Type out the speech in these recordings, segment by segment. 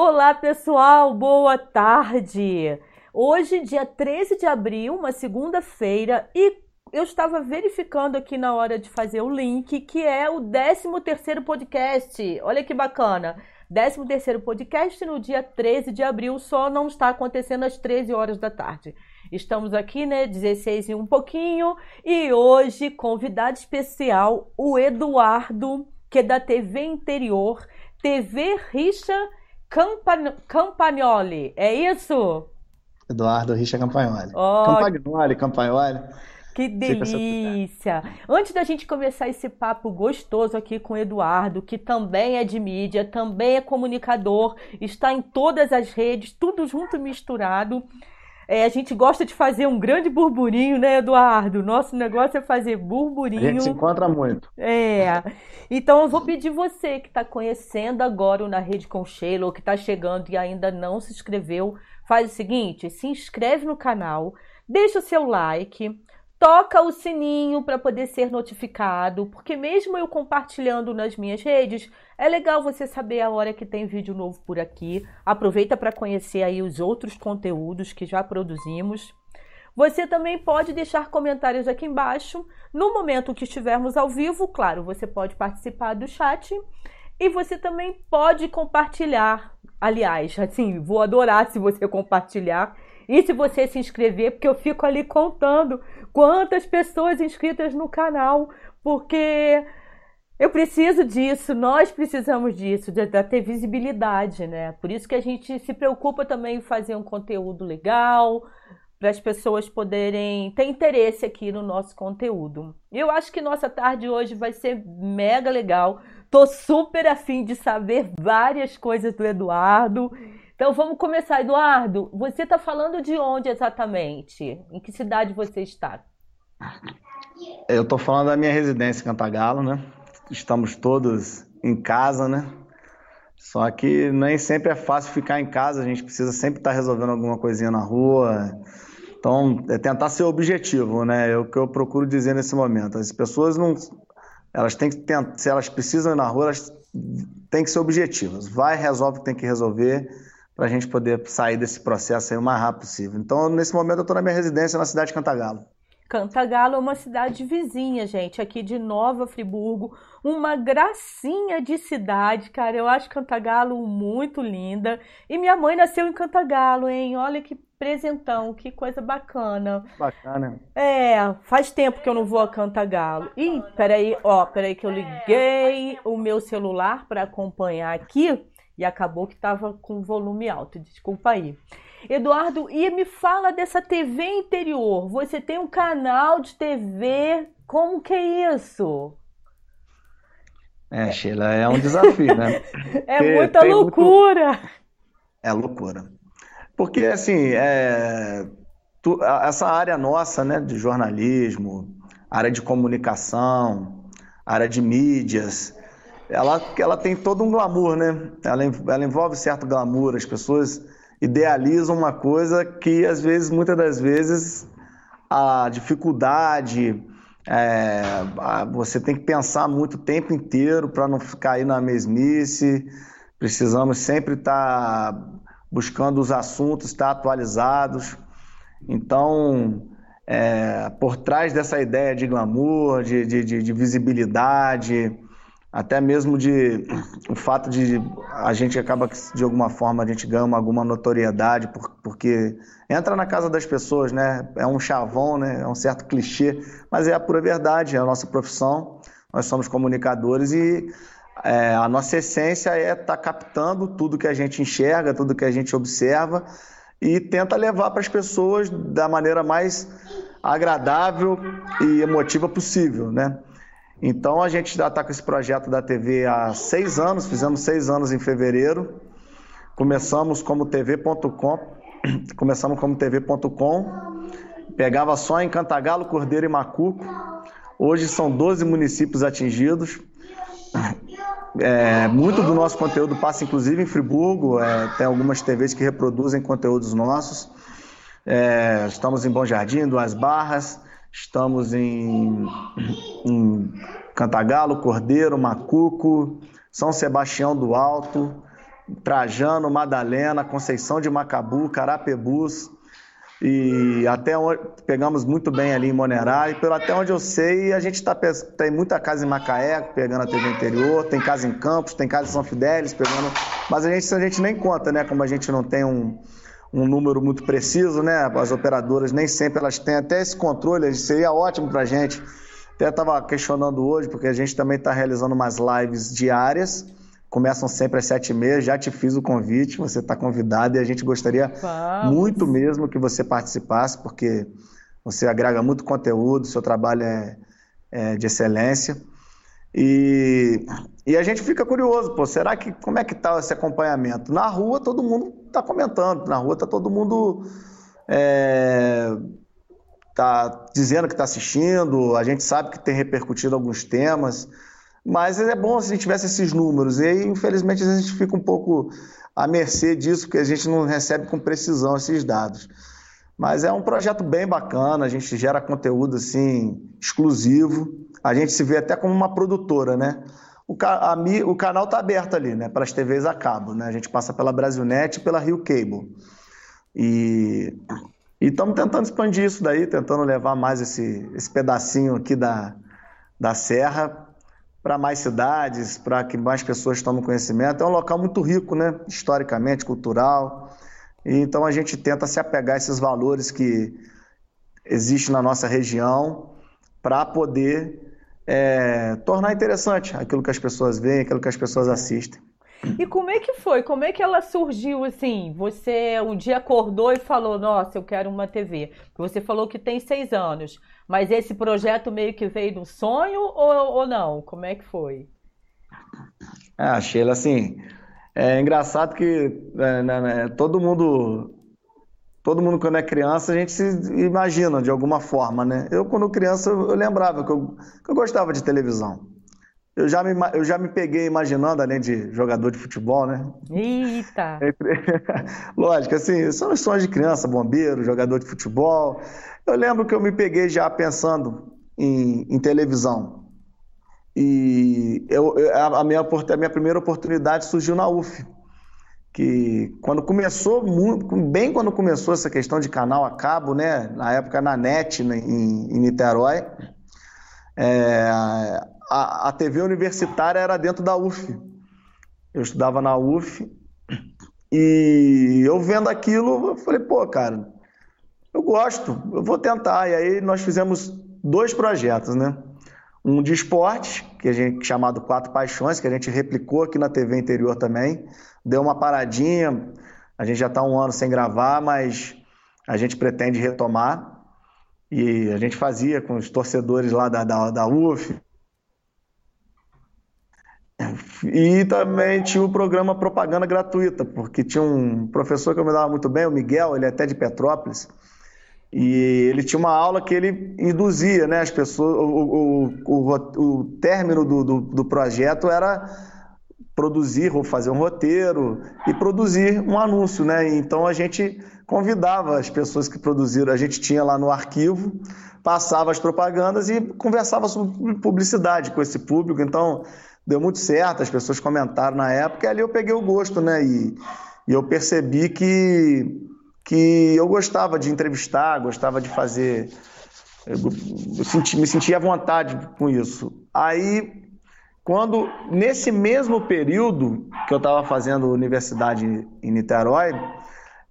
Olá, pessoal, boa tarde. Hoje, dia 13 de abril, uma segunda-feira, e eu estava verificando aqui na hora de fazer o link, que é o 13º podcast. Olha que bacana. 13º podcast no dia 13 de abril, só não está acontecendo às 13 horas da tarde. Estamos aqui, né, 16 e um pouquinho, e hoje convidado especial, o Eduardo, que é da TV Interior, TV Richa Campan Campagnoli, é isso? Eduardo Richa Campagnoli. Oh, Campagnoli, Campagnoli. Que delícia! Antes da gente começar esse papo gostoso aqui com o Eduardo, que também é de mídia, também é comunicador, está em todas as redes, tudo junto e misturado. É, a gente gosta de fazer um grande burburinho, né, Eduardo? Nosso negócio é fazer burburinho. A gente se encontra muito. É. Então eu vou pedir você que está conhecendo agora o Na Rede com Sheila, ou que está chegando e ainda não se inscreveu, faz o seguinte: se inscreve no canal, deixa o seu like, toca o sininho para poder ser notificado, porque mesmo eu compartilhando nas minhas redes, é legal você saber a hora que tem vídeo novo por aqui. Aproveita para conhecer aí os outros conteúdos que já produzimos. Você também pode deixar comentários aqui embaixo. No momento que estivermos ao vivo, claro, você pode participar do chat e você também pode compartilhar. Aliás, assim, vou adorar se você compartilhar e se você se inscrever, porque eu fico ali contando quantas pessoas inscritas no canal, porque eu preciso disso, nós precisamos disso, de, de, ter visibilidade, né? Por isso que a gente se preocupa também em fazer um conteúdo legal, para as pessoas poderem ter interesse aqui no nosso conteúdo. Eu acho que nossa tarde hoje vai ser mega legal. Tô super afim de saber várias coisas do Eduardo. Então vamos começar, Eduardo. Você está falando de onde exatamente? Em que cidade você está? Eu estou falando da minha residência em Cantagalo, né? Estamos todos em casa, né? Só que nem sempre é fácil ficar em casa, a gente precisa sempre estar tá resolvendo alguma coisinha na rua. Então, é tentar ser objetivo, né? É o que eu procuro dizer nesse momento. As pessoas não. Elas têm que tentar, se elas precisam ir na rua, elas têm que ser objetivas. Vai, resolve o que tem que resolver para a gente poder sair desse processo aí o mais rápido possível. Então, nesse momento, eu estou na minha residência na cidade de Cantagalo. Cantagalo é uma cidade vizinha, gente, aqui de Nova Friburgo. Uma gracinha de cidade, cara. Eu acho Cantagalo muito linda. E minha mãe nasceu em Cantagalo, hein? Olha que presentão, que coisa bacana. Bacana. É, faz tempo que eu não vou a Cantagalo. Ih, peraí, ó, peraí que eu liguei o meu celular para acompanhar aqui e acabou que estava com volume alto. Desculpa aí. Eduardo, e me fala dessa TV interior. Você tem um canal de TV, como que é isso? É, Sheila, é um desafio, né? é Porque muita loucura. Muito... É loucura. Porque, assim, é... Tu... essa área nossa, né, de jornalismo, área de comunicação, área de mídias, ela, ela tem todo um glamour, né? Ela, ela envolve certo glamour, as pessoas idealizam uma coisa que às vezes, muitas das vezes, a dificuldade, é, você tem que pensar muito o tempo inteiro para não cair na mesmice. Precisamos sempre estar tá buscando os assuntos, estar tá atualizados. Então, é, por trás dessa ideia de glamour, de, de, de, de visibilidade, até mesmo de o fato de a gente acaba de alguma forma a gente ganha alguma notoriedade por, porque entra na casa das pessoas, né? É um chavão, né? É um certo clichê, mas é a pura verdade, é a nossa profissão. Nós somos comunicadores e é, a nossa essência é estar tá captando tudo que a gente enxerga, tudo que a gente observa e tenta levar para as pessoas da maneira mais agradável e emotiva possível, né? Então a gente já está com esse projeto da TV há seis anos, fizemos seis anos em fevereiro. Começamos como TV.com, começamos como TV.com, pegava só em Cantagalo, Cordeiro e Macuco. Hoje são 12 municípios atingidos. É, muito do nosso conteúdo passa inclusive em Friburgo, é, tem algumas TVs que reproduzem conteúdos nossos. É, estamos em Bom Jardim, Duas Barras, Estamos em, em Cantagalo, Cordeiro, Macuco, São Sebastião do Alto, Trajano, Madalena, Conceição de Macabu, Carapebus, e até onde, pegamos muito bem ali em Monerá, e pelo até onde eu sei, a gente tá, tem muita casa em Macaé, pegando a TV interior, tem casa em Campos, tem casa em São Fidélis, pegando, mas a gente, a gente nem conta, né, como a gente não tem um, um número muito preciso, né, as operadoras nem sempre elas têm até esse controle, seria ótimo pra gente, até estava questionando hoje, porque a gente também está realizando umas lives diárias, começam sempre às sete e meia. Já te fiz o convite, você está convidado e a gente gostaria Vamos. muito mesmo que você participasse, porque você agrega muito conteúdo, seu trabalho é, é de excelência. E, e a gente fica curioso, pô, será que como é que tá esse acompanhamento? Na rua todo mundo está comentando, na rua está todo mundo é, tá dizendo que está assistindo, a gente sabe que tem repercutido alguns temas. Mas é bom se a gente tivesse esses números. E aí, infelizmente, a gente fica um pouco à mercê disso, porque a gente não recebe com precisão esses dados. Mas é um projeto bem bacana, a gente gera conteúdo assim exclusivo. A gente se vê até como uma produtora, né? O, a, o canal está aberto ali, né? Para as TVs a cabo, né? A gente passa pela Brasilnet e pela Rio Cable. E estamos tentando expandir isso daí, tentando levar mais esse, esse pedacinho aqui da, da serra para mais cidades, para que mais pessoas tomem conhecimento. É um local muito rico, né? historicamente, cultural. E, então a gente tenta se apegar a esses valores que existem na nossa região para poder é, tornar interessante aquilo que as pessoas veem, aquilo que as pessoas assistem. E como é que foi? Como é que ela surgiu assim? Você um dia acordou e falou: Nossa, eu quero uma TV. Você falou que tem seis anos, mas esse projeto meio que veio do sonho ou, ou não? Como é que foi? Ah, Sheila, assim, é engraçado que é, né, né, todo mundo, todo mundo quando é criança a gente se imagina de alguma forma, né? Eu quando criança eu lembrava que eu, que eu gostava de televisão eu já me, eu já me peguei imaginando, além de jogador de futebol, né? Eita! Lógico, assim, são os sonhos de criança, bombeiro, jogador de futebol. Eu lembro que eu me peguei já pensando em, em televisão. E eu, a, minha, a minha primeira oportunidade surgiu na UF. Que quando começou, bem quando começou essa questão de canal a cabo, né? Na época na NET, né, em, em Niterói, é, a, a TV universitária era dentro da UF. Eu estudava na UF e eu vendo aquilo, eu falei, pô, cara, eu gosto, eu vou tentar. E aí nós fizemos dois projetos, né? Um de esportes, que a gente chamado Quatro Paixões, que a gente replicou aqui na TV interior também. Deu uma paradinha, a gente já está um ano sem gravar, mas a gente pretende retomar. E a gente fazia com os torcedores lá da, da, da UF, e também tinha o programa Propaganda Gratuita, porque tinha um professor que eu me dava muito bem, o Miguel, ele é até de Petrópolis, e ele tinha uma aula que ele induzia né, as pessoas. O, o, o, o término do, do, do, projeto era produzir ou fazer um roteiro e produzir um anúncio. Né? Então a gente convidava as pessoas que produziram, a gente tinha lá no arquivo, passava as propagandas e conversava sobre publicidade com esse público. Então deu muito certo, as pessoas comentaram na época, e ali eu peguei o gosto, né? E, e eu percebi que, que eu gostava de entrevistar, gostava de fazer. Eu senti, me sentia à vontade com isso. Aí, quando, nesse mesmo período que eu estava fazendo universidade em Niterói,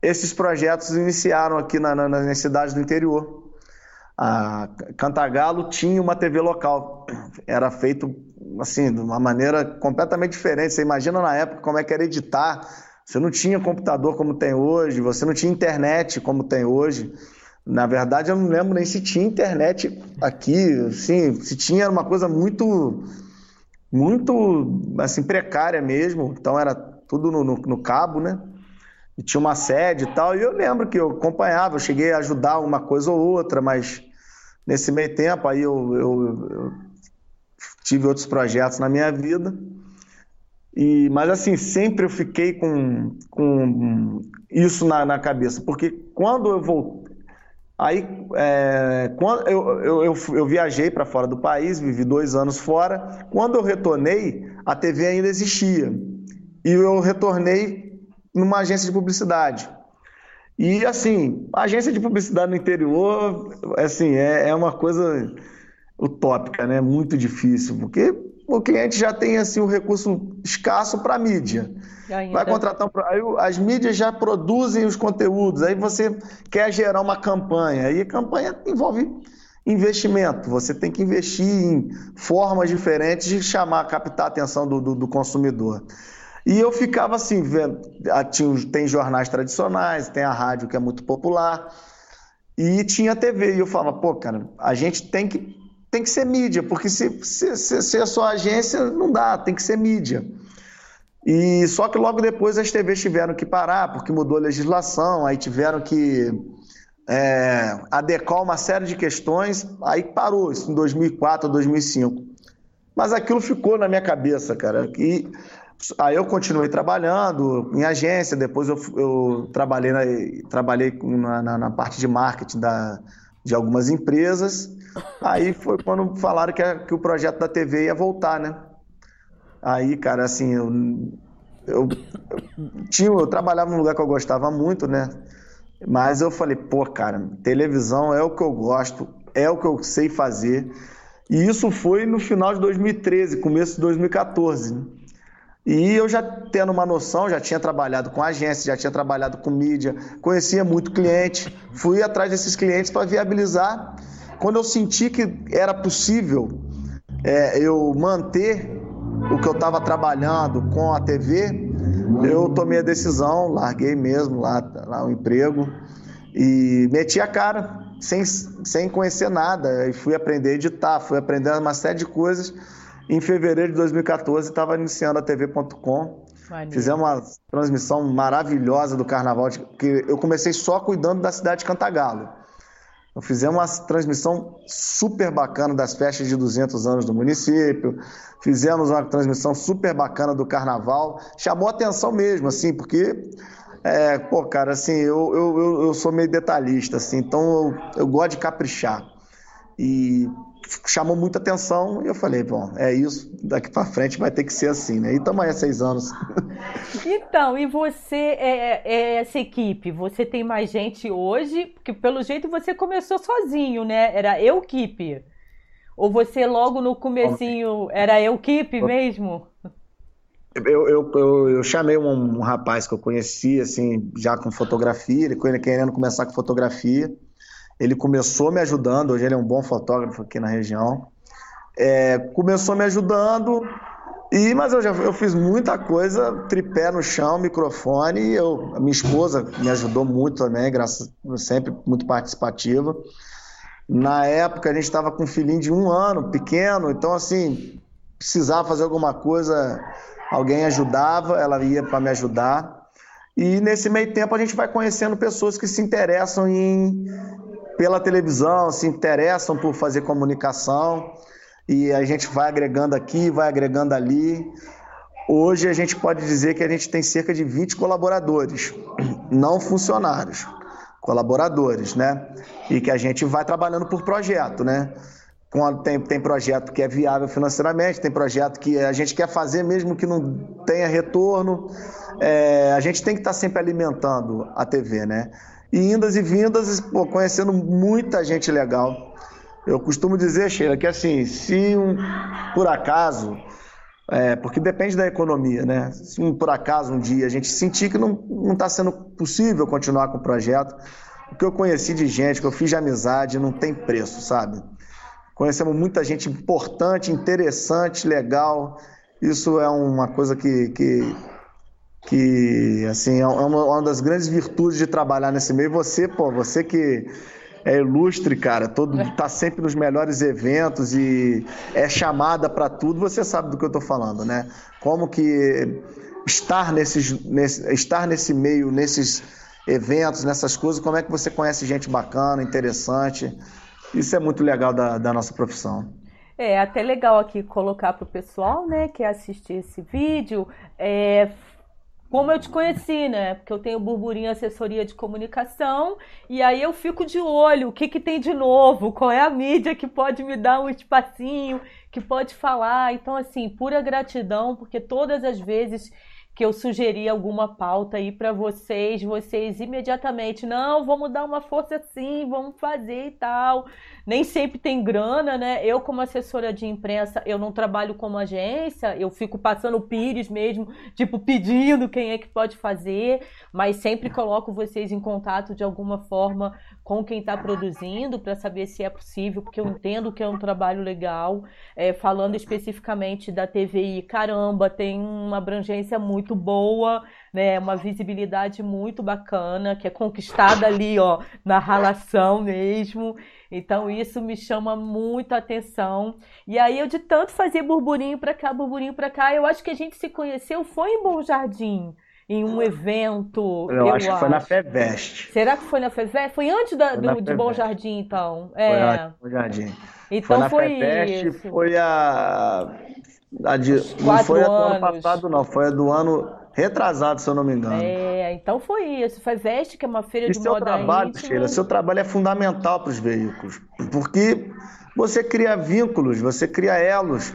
esses projetos iniciaram aqui na, na, nas cidades do interior. A Cantagalo tinha uma TV local, era feito assim, de uma maneira completamente diferente. Você imagina na época como é que era editar. Você não tinha computador como tem hoje, você não tinha internet como tem hoje. Na verdade, eu não lembro nem se tinha internet aqui, assim, se tinha era uma coisa muito, muito, assim, precária mesmo. Então era tudo no, no, no cabo, né? E tinha uma sede e tal. E eu lembro que eu acompanhava, eu cheguei a ajudar uma coisa ou outra, mas nesse meio tempo aí eu, eu, eu tive outros projetos na minha vida. E, mas assim, sempre eu fiquei com, com isso na, na cabeça, porque quando eu voltei. Aí, é, quando eu, eu, eu, eu viajei para fora do país, vivi dois anos fora. Quando eu retornei, a TV ainda existia. e eu retornei numa agência de publicidade. E assim, agência de publicidade no interior, assim, é, é uma coisa utópica, né? Muito difícil, porque o cliente já tem assim um recurso escasso para mídia. Vai contratar um, aí as mídias já produzem os conteúdos, aí você quer gerar uma campanha, e a campanha envolve investimento. Você tem que investir em formas diferentes de chamar, captar a atenção do, do, do consumidor. E eu ficava assim, vendo, ah, tem jornais tradicionais, tem a rádio que é muito popular, e tinha a TV. E eu falava, pô, cara, a gente tem que, tem que ser mídia, porque se, se, se, se é só agência, não dá, tem que ser mídia. E só que logo depois as TVs tiveram que parar, porque mudou a legislação, aí tiveram que é, adequar uma série de questões, aí parou, isso em 2004, 2005. Mas aquilo ficou na minha cabeça, cara. E Aí eu continuei trabalhando em agência, depois eu, eu trabalhei, na, trabalhei na, na, na, parte de marketing da, de algumas empresas. Aí foi quando falaram que, a, que o projeto da TV ia voltar, né? Aí, cara, assim, eu, eu, eu, tinha, eu trabalhava num lugar que eu gostava muito, né? Mas eu falei, pô, cara, televisão é o que eu gosto, é o que eu sei fazer. E isso foi no final de 2013, começo de 2014. Né? E eu já tendo uma noção, já tinha trabalhado com agência, já tinha trabalhado com mídia, conhecia muito cliente, fui atrás desses clientes para viabilizar. Quando eu senti que era possível é, eu manter o que eu estava trabalhando com a TV, eu tomei a decisão, larguei mesmo lá, lá o emprego e meti a cara, sem, sem conhecer nada. E fui aprender a editar, fui aprendendo uma série de coisas em fevereiro de 2014, estava iniciando a TV.com. Fizemos uma transmissão maravilhosa do carnaval, que eu comecei só cuidando da cidade de Cantagalo. Então, fizemos uma transmissão super bacana das festas de 200 anos do município, fizemos uma transmissão super bacana do carnaval, chamou atenção mesmo, assim, porque, é, pô, cara, assim, eu, eu, eu sou meio detalhista, assim, então eu, eu gosto de caprichar. E chamou muita atenção e eu falei, bom, é isso, daqui para frente vai ter que ser assim, né? E estamos aí há seis anos. Então, e você, é, é, é, essa equipe, você tem mais gente hoje? Porque pelo jeito você começou sozinho, né? Era eu equipe. Ou você logo no comecinho era eu equipe mesmo? Eu, eu, eu, eu, chamei um, um rapaz que eu conhecia, assim, já com fotografia, ele querendo começar com fotografia. Ele começou me ajudando, hoje ele é um bom fotógrafo aqui na região. É, começou me ajudando, e mas eu já eu fiz muita coisa, tripé no chão, microfone, e eu, a minha esposa me ajudou muito também, graças sempre muito participativa. Na época a gente estava com um filhinho de um ano, pequeno, então assim precisava fazer alguma coisa, alguém ajudava, ela ia para me ajudar. E nesse meio tempo a gente vai conhecendo pessoas que se interessam em, pela televisão, se interessam por fazer comunicação e a gente vai agregando aqui, vai agregando ali. Hoje a gente pode dizer que a gente tem cerca de 20 colaboradores, não funcionários, colaboradores, né? E que a gente vai trabalhando por projeto, né? Tem, tem projeto que é viável financeiramente, tem projeto que a gente quer fazer mesmo que não tenha retorno. É, a gente tem que estar sempre alimentando a TV, né? E indas e vindas, pô, conhecendo muita gente legal. Eu costumo dizer, Sheila, que assim, se um, por acaso, é, porque depende da economia, né? Se um, por acaso um dia a gente sentir que não está sendo possível continuar com o projeto, o que eu conheci de gente, que eu fiz de amizade, não tem preço, sabe? Conhecemos muita gente importante, interessante, legal. Isso é uma coisa que, que que assim é uma, uma, das grandes virtudes de trabalhar nesse meio. Você, pô, você que é ilustre, cara, todo tá sempre nos melhores eventos e é chamada para tudo. Você sabe do que eu tô falando, né? Como que estar nesses, nesse, estar nesse meio, nesses eventos, nessas coisas, como é que você conhece gente bacana, interessante? Isso é muito legal da, da nossa profissão. É até legal aqui colocar para o pessoal, né, que assistir esse vídeo, é, como eu te conheci, né? Porque eu tenho burburinho assessoria de comunicação e aí eu fico de olho, o que, que tem de novo, qual é a mídia que pode me dar um espacinho, que pode falar. Então, assim, pura gratidão, porque todas as vezes que eu sugeri alguma pauta aí para vocês, vocês imediatamente, não, vamos dar uma força assim, vamos fazer e tal. Nem sempre tem grana, né? Eu, como assessora de imprensa, eu não trabalho como agência, eu fico passando pires mesmo, tipo, pedindo quem é que pode fazer, mas sempre coloco vocês em contato de alguma forma com quem está produzindo para saber se é possível, porque eu entendo que é um trabalho legal. É, falando especificamente da TVI, caramba, tem uma abrangência muito boa, né? Uma visibilidade muito bacana, que é conquistada ali, ó, na relação mesmo. Então isso me chama muita atenção. E aí eu de tanto fazer burburinho para cá, burburinho para cá, eu acho que a gente se conheceu foi em Bom Jardim em um evento. Eu, eu acho, que foi na FEVEST. Será que foi na FEVEST? Foi antes da, do, de Bom Jardim, então. É. Foi Bom Jardim. Então foi, na FEVEST, isso. foi a. a de, não foi a do ano passado, não. Foi a do ano retrasado, se eu não me engano. É, então foi isso. Foi Veste, que é uma feira e de seu moda trabalho, íntima. Sheila, seu trabalho é fundamental para os veículos, porque você cria vínculos, você cria elos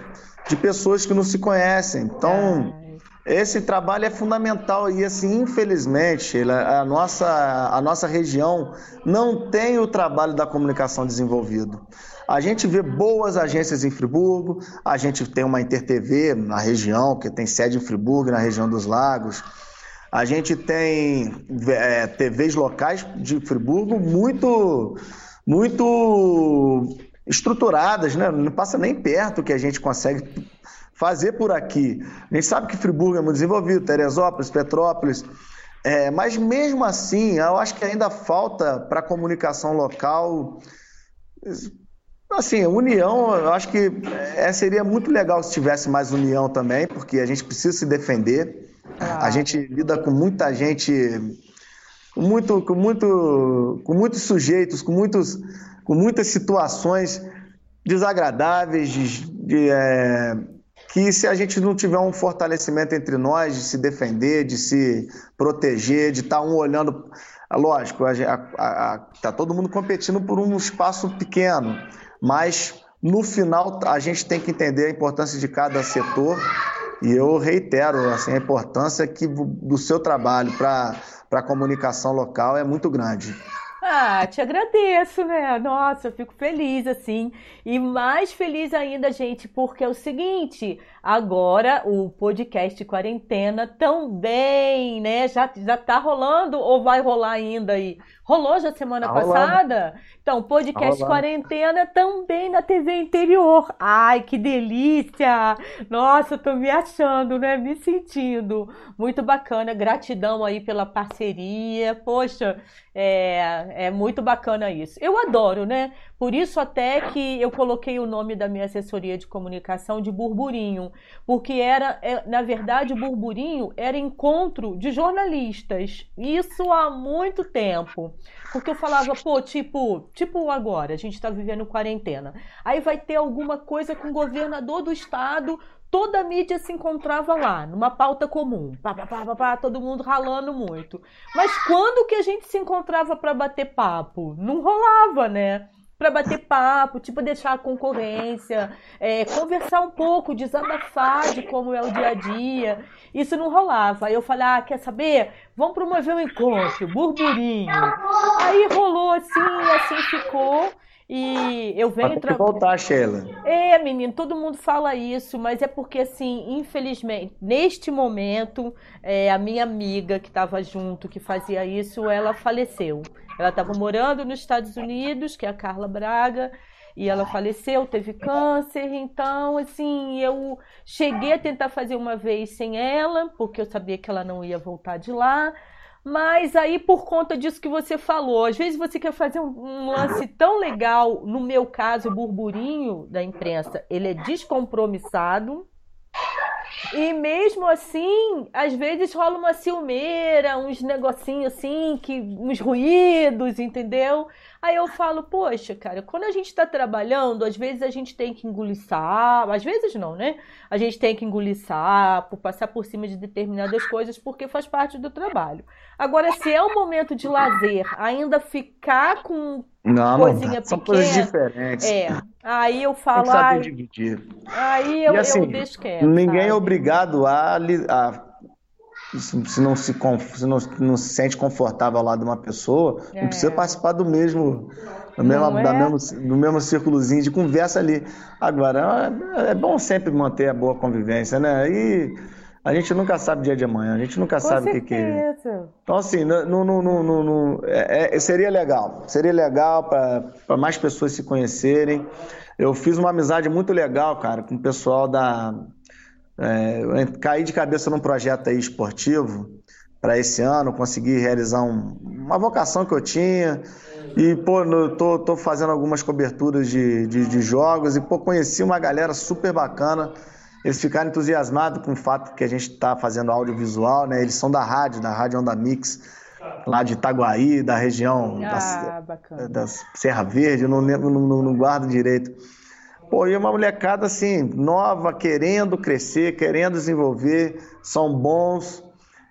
de pessoas que não se conhecem. Então, esse trabalho é fundamental e assim, infelizmente, a nossa, a nossa região não tem o trabalho da comunicação desenvolvido. A gente vê boas agências em Friburgo, a gente tem uma InterTV na região, que tem sede em Friburgo, na região dos lagos. A gente tem é, TVs locais de Friburgo muito, muito estruturadas, né? não passa nem perto que a gente consegue fazer por aqui. A gente sabe que Friburgo é muito desenvolvido, Teresópolis, Petrópolis, é, mas mesmo assim, eu acho que ainda falta para a comunicação local. Assim, união, eu acho que é, seria muito legal se tivesse mais união também, porque a gente precisa se defender. Ah. A gente lida com muita gente, com, muito, com, muito, com muitos sujeitos, com, muitos, com muitas situações desagradáveis, de, de é, que se a gente não tiver um fortalecimento entre nós, de se defender, de se proteger, de estar tá um olhando. Lógico, está todo mundo competindo por um espaço pequeno, mas no final a gente tem que entender a importância de cada setor e eu reitero assim, a importância que do seu trabalho para a comunicação local é muito grande. Ah, te agradeço, né? Nossa, eu fico feliz assim. E mais feliz ainda, gente, porque é o seguinte: agora o podcast Quarentena também, né? Já, já tá rolando ou vai rolar ainda aí? Rolou já semana tá passada? Então, podcast tá Quarentena também na TV Interior. Ai, que delícia! Nossa, eu tô me achando, né? Me sentindo. Muito bacana. Gratidão aí pela parceria. Poxa, é, é muito bacana isso. Eu adoro, né? Por isso até que eu coloquei o nome da minha assessoria de comunicação de Burburinho, porque era, é, na verdade, o Burburinho era encontro de jornalistas. Isso há muito tempo. Porque eu falava, pô, tipo, tipo agora, a gente está vivendo quarentena. Aí vai ter alguma coisa com o governador do estado, toda a mídia se encontrava lá, numa pauta comum. Pá, pá, pá, pá, todo mundo ralando muito. Mas quando que a gente se encontrava para bater papo? Não rolava, né? Para bater papo, tipo deixar a concorrência, é, conversar um pouco, desabafar de como é o dia a dia. Isso não rolava. Aí eu falei, ah, quer saber? Vamos promover um encontro, burburinho. Aí rolou assim, assim ficou. E eu venho. Pode voltar, Sheila. É, menino, todo mundo fala isso, mas é porque, assim, infelizmente, neste momento, é, a minha amiga que estava junto, que fazia isso, ela faleceu. Ela estava morando nos Estados Unidos, que é a Carla Braga, e ela faleceu, teve câncer. Então, assim, eu cheguei a tentar fazer uma vez sem ela, porque eu sabia que ela não ia voltar de lá. Mas aí, por conta disso que você falou, às vezes você quer fazer um, lance tão legal, no meu caso, o burburinho da imprensa, ele é descompromissado. E mesmo assim, às vezes rola uma ciumeira, uns negocinhos assim, que, uns ruídos, entendeu? Aí eu falo, poxa, cara, quando a gente está trabalhando, às vezes a gente tem que engolir sapo, às vezes não, né? A gente tem que engolir sapo, passar por cima de determinadas coisas, porque faz parte do trabalho. Agora, se é um momento de lazer, ainda ficar com não, coisinha não, são pequena, coisas diferentes. É, aí eu falo, tem que saber dividir. Aí eu, e assim, eu deixo quieto. Ninguém sabe? é obrigado a, a se não se, se não, não, se sente confortável ao lado de uma pessoa, é. não precisa participar do mesmo, do mesmo, é? da mesmo, do mesmo círculozinho de conversa ali. Agora, é, é bom sempre manter a boa convivência, né? E a gente nunca sabe o dia de amanhã, a gente nunca Com sabe o que, que é. Então, assim, no, no, no, é, é, seria legal, seria legal para mais pessoas se conhecerem. Eu fiz uma amizade muito legal, cara, com o pessoal da é, caí de cabeça num projeto aí esportivo para esse ano, consegui realizar um, uma vocação que eu tinha. E, pô, no, tô, tô fazendo algumas coberturas de, de, de, jogos e, pô, conheci uma galera super bacana. Eles ficaram entusiasmados com o fato que a gente está fazendo audiovisual, né? Eles são da rádio, da Rádio Onda Mix, lá de Itaguaí, da região ah, da, da, Serra Verde, não, não, não guardo direito. Pô, e uma molecada assim, nova, querendo crescer, querendo desenvolver, são bons.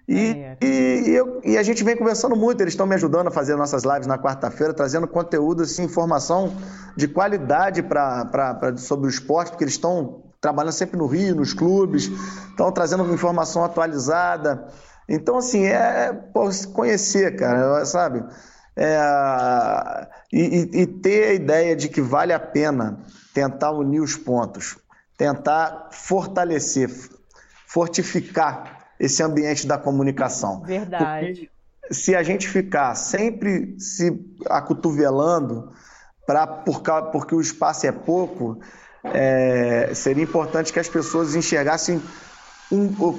E, é. e, eu, e, a gente vem conversando muito, eles estão me ajudando a fazer nossas lives na quarta-feira, trazendo conteúdo, assim, informação de qualidade pra, pra, pra, sobre o esporte, porque eles estão trabalhando sempre no Rio, nos clubes, estão trazendo informação atualizada. Então, assim, é pô, se conhecer, cara, sabe? É, e, e ter a ideia de que vale a pena tentar unir os pontos, tentar fortalecer, fortificar esse ambiente da comunicação. Verdade. Porque se a gente ficar sempre se acotovelando para por, porque o espaço é pouco, é, seria importante que as pessoas enxergassem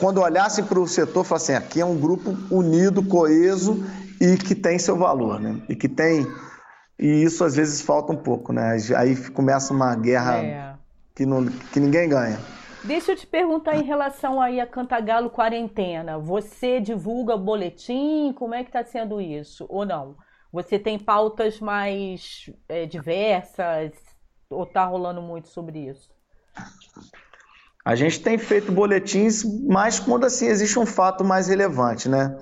quando olhassem para o setor, falassem, aqui é um grupo unido, coeso e que tem seu valor, né? E que tem e isso às vezes falta um pouco, né? Aí começa uma guerra é. que, não, que ninguém ganha. Deixa eu te perguntar em relação aí a Cantagalo quarentena. Você divulga boletim? Como é que está sendo isso? Ou não? Você tem pautas mais é, diversas? Ou está rolando muito sobre isso? A gente tem feito boletins, mas quando assim existe um fato mais relevante, né?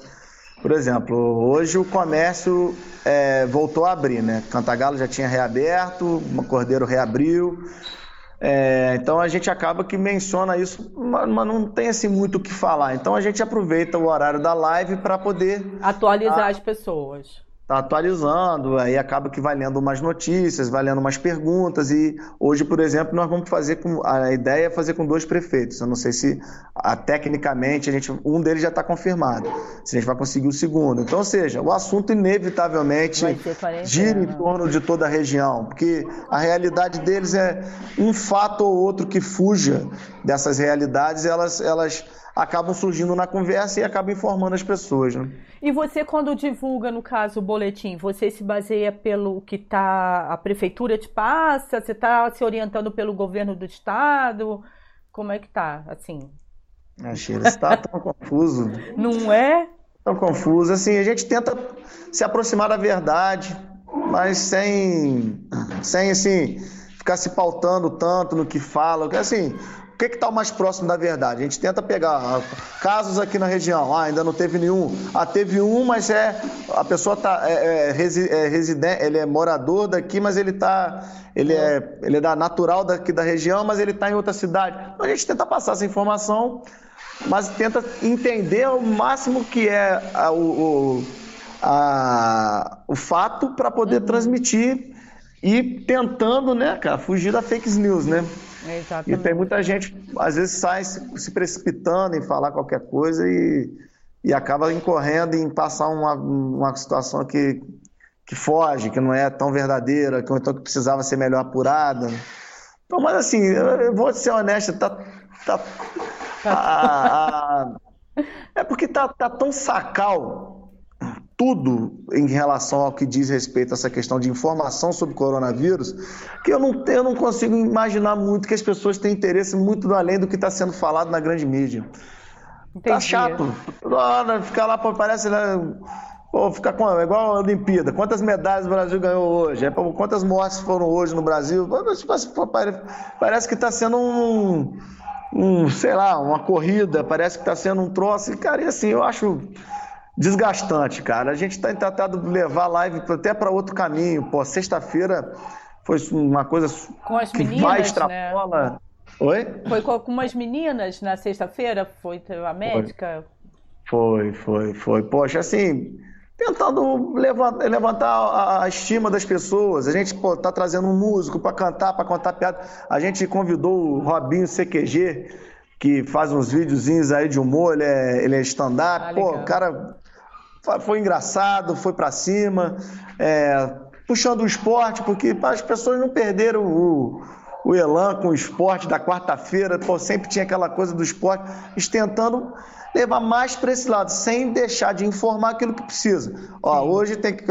Por exemplo, hoje o comércio é, voltou a abrir, né? Cantagalo já tinha reaberto, Cordeiro reabriu. É, então a gente acaba que menciona isso, mas não tem assim muito o que falar. Então a gente aproveita o horário da live para poder atualizar a... as pessoas está atualizando, aí acaba que vai lendo umas notícias, vai lendo umas perguntas e hoje, por exemplo, nós vamos fazer com a ideia é fazer com dois prefeitos. Eu não sei se a, tecnicamente a gente um deles já está confirmado, se a gente vai conseguir o segundo. Então, ou seja, o assunto inevitavelmente gira em torno de toda a região, porque a realidade deles é um fato ou outro que fuja dessas realidades, elas elas acabam surgindo na conversa e acabam informando as pessoas. Né? E você, quando divulga, no caso, o boletim, você se baseia pelo que tá, a prefeitura te passa? Você está se orientando pelo governo do estado? Como é que tá, assim? Ah, Sheila, está tão confuso. Não é? Tão confuso. Assim, a gente tenta se aproximar da verdade, mas sem, sem assim, ficar se pautando tanto no que fala. Assim, que está mais próximo da verdade? A gente tenta pegar ah, casos aqui na região. Ah, ainda não teve nenhum. Ah, teve um, mas é a pessoa tá é, é, é residente, ele é morador daqui, mas ele tá ele é ele é da natural daqui da região, mas ele está em outra cidade. Então a gente tenta passar essa informação, mas tenta entender o máximo que é a, o, a, o fato para poder uhum. transmitir e tentando, né, cara, fugir da fake news, né? Exatamente. E tem muita gente, às vezes, sai se, se precipitando em falar qualquer coisa e, e acaba incorrendo em passar uma, uma situação que, que foge, que não é tão verdadeira, que então que precisava ser melhor apurada. Então, mas assim, eu vou ser honesto, tá, tá, tá. a, a, é porque tá, tá tão sacal tudo em relação ao que diz respeito a essa questão de informação sobre coronavírus, que eu não, eu não consigo imaginar muito que as pessoas têm interesse muito além do que está sendo falado na grande mídia. Tá Entendi. Tá chato. Ficar lá, parece. Né, pô, ficar com, igual a Olimpíada. Quantas medalhas o Brasil ganhou hoje? É, quantas mortes foram hoje no Brasil? Parece que está sendo um, um, sei lá, uma corrida, parece que está sendo um troço. Cara, e assim, eu acho desgastante, cara. A gente está tentando levar a live até para outro caminho. Pô, sexta-feira foi uma coisa com as que meninas, vai extrapola. Né? Oi? Foi com umas meninas na sexta-feira? Foi a médica? Foi, foi, foi. Poxa, assim, tentando levantar, levantar a estima das pessoas. A gente pô, tá trazendo um músico para cantar, para contar piada. A gente convidou o Robinho CQG, que faz uns videozinhos aí de humor, ele é, ele é stand-up. Ah, pô, o cara foi engraçado, foi para cima, é, puxando o esporte, porque as pessoas não perderam o, o elan com o esporte da quarta-feira, sempre tinha aquela coisa do esporte, tentando levar mais para esse lado, sem deixar de informar aquilo que precisa. Ó, hoje tem que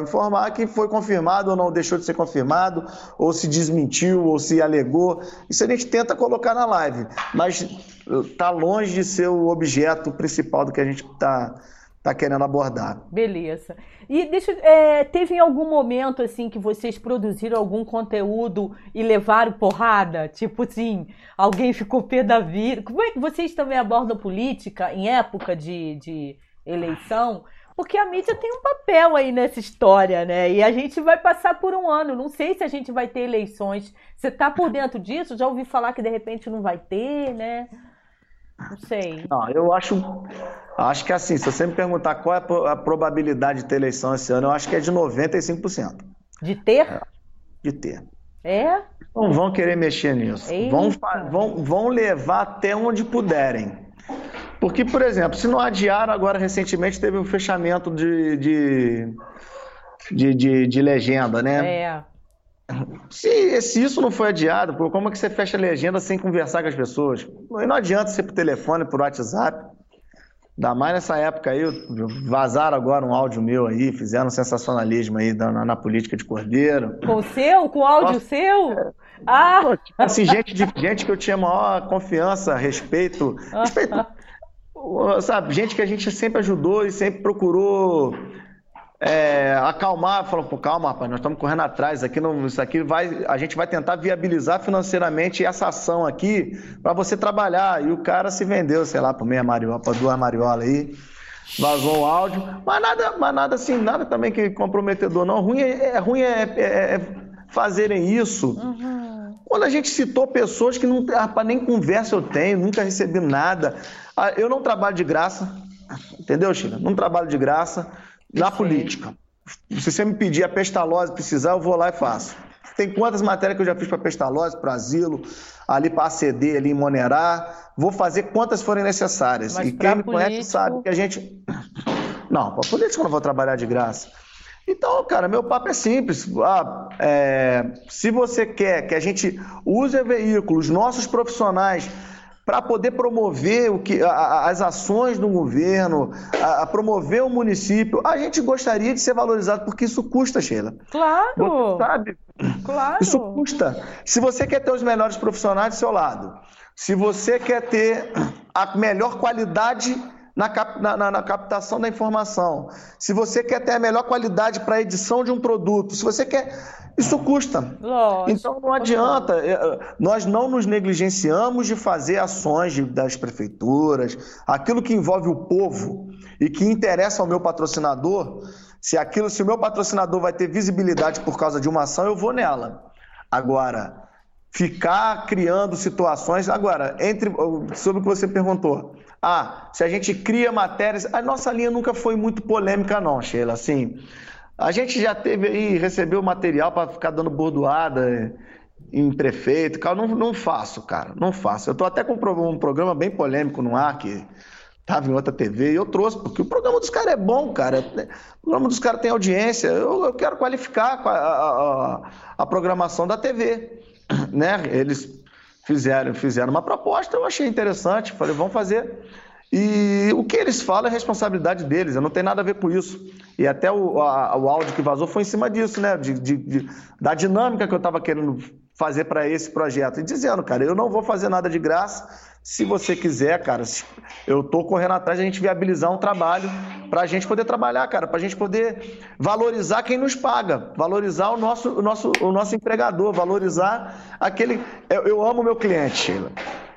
informar que foi confirmado ou não deixou de ser confirmado, ou se desmentiu, ou se alegou. Isso a gente tenta colocar na live, mas está longe de ser o objeto principal do que a gente está tá querendo abordar. Beleza. E deixa, é, teve em algum momento assim que vocês produziram algum conteúdo e levaram porrada? Tipo assim, alguém ficou pé da vida. Como é que vocês também abordam política em época de, de eleição? Porque a mídia tem um papel aí nessa história, né? E a gente vai passar por um ano. Não sei se a gente vai ter eleições. Você tá por dentro disso? Já ouvi falar que de repente não vai ter, né? Não sei. Não, eu acho, acho que assim, se você me perguntar qual é a probabilidade de ter eleição esse ano, eu acho que é de 95%. De ter? É, de ter. É? Não vão querer mexer nisso. Vão, vão, vão levar até onde puderem. Porque, por exemplo, se não adiaram, agora recentemente teve um fechamento de, de, de, de, de legenda, né? É. Se, se, isso não foi adiado, como é que você fecha a legenda sem conversar com as pessoas? Não adianta ser por telefone, por WhatsApp. Ainda mais nessa época aí, vazaram agora um áudio meu aí, fizeram um sensacionalismo aí na, na política de Cordeiro. Com o seu? Com o áudio Nossa, seu? É, ah! Tipo assim, gente, de, gente que eu tinha maior confiança, respeito. respeito sabe, gente que a gente sempre ajudou e sempre procurou é, acalmar, falou, pô, calma, rapaz, nós estamos correndo atrás, aqui não, isso aqui vai, a gente vai tentar viabilizar financeiramente essa ação aqui para você trabalhar. E o cara se vendeu, sei lá, por meia mariola, para duas mariolas aí, vazou o áudio, mas nada, mas nada assim, nada também que comprometedor, não. Ruim é, é ruim é, é, é fazerem isso. Uhum. Quando a gente citou pessoas que não, rapaz, nem conversa eu tenho, nunca recebi nada. Ah, eu não trabalho de graça, entendeu, China? Não trabalho de graça na política. Se você me pedir a pestalose, precisar, eu vou lá e faço. Tem quantas matérias que eu já fiz para pestalose, para asilo, ali para ACD, ali em Monerá. Vou fazer quantas forem necessárias. Mas e quem me político... conhece sabe que a gente. Não, para política eu não vou trabalhar de graça. Então, cara, meu papo é simples. Ah, é... se você quer que a gente use veículos, nossos profissionais para poder promover o que, a, as ações do governo, a, a, promover o município. A gente gostaria de ser valorizado, porque isso custa, Sheila. Claro! Você sabe? Claro! Isso custa. Se você quer ter os melhores profissionais do seu lado, se você quer ter a melhor qualidade na, cap, na, na, na, captação da informação, se você quer ter a melhor qualidade para a edição de um produto, se você quer. Isso custa. Lógico. Então não adianta. É, nós não nos negligenciamos de fazer ações das prefeituras, aquilo que envolve o povo e que interessa ao meu patrocinador. Se aquilo, se o meu patrocinador vai ter visibilidade por causa de uma ação, eu vou nela. Agora, ficar criando situações. Agora, entre sobre o que você perguntou, ah, se a gente cria matérias. A nossa linha nunca foi muito polêmica, não, Sheila. Assim, a gente já teve aí, recebeu material para ficar dando bordoada em prefeito. Cara, não, não faço, cara. Não faço. Eu tô até com um programa bem polêmico no ar que tava em outra TV e eu trouxe, porque o programa dos caras é bom, cara. O programa dos caras tem audiência. Eu, eu quero qualificar a, a, a, a programação da TV. Né? Eles fizeram, fizeram uma proposta, eu achei interessante, falei, vamos fazer. E o que eles falam é responsabilidade deles, eu não tenho nada a ver com isso. E até o, a, o áudio que vazou foi em cima disso, né? De, de, de da dinâmica que eu estava querendo fazer para esse projeto. E dizendo, cara, eu não vou fazer nada de graça. Se você quiser, cara, eu tô correndo atrás de a gente viabilizar um trabalho para a gente poder trabalhar, cara, para a gente poder valorizar quem nos paga, valorizar o nosso, o nosso, o nosso empregador, valorizar aquele. Eu, eu amo meu cliente, Sheila.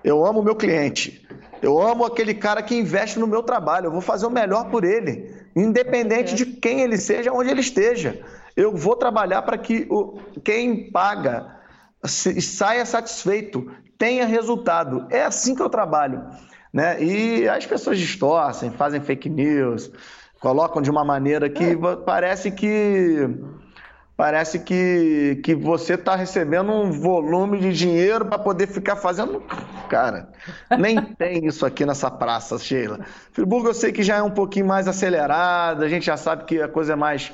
Eu amo meu cliente. Eu amo aquele cara que investe no meu trabalho. Eu vou fazer o melhor por ele, independente de quem ele seja, onde ele esteja. Eu vou trabalhar para que o, quem paga saia satisfeito, tenha resultado. É assim que eu trabalho. Né? E as pessoas distorcem, fazem fake news, colocam de uma maneira que é. parece que parece que, que você está recebendo um volume de dinheiro para poder ficar fazendo. Cara, nem tem isso aqui nessa praça, Sheila. Friburgo eu sei que já é um pouquinho mais acelerada, a gente já sabe que a coisa é mais,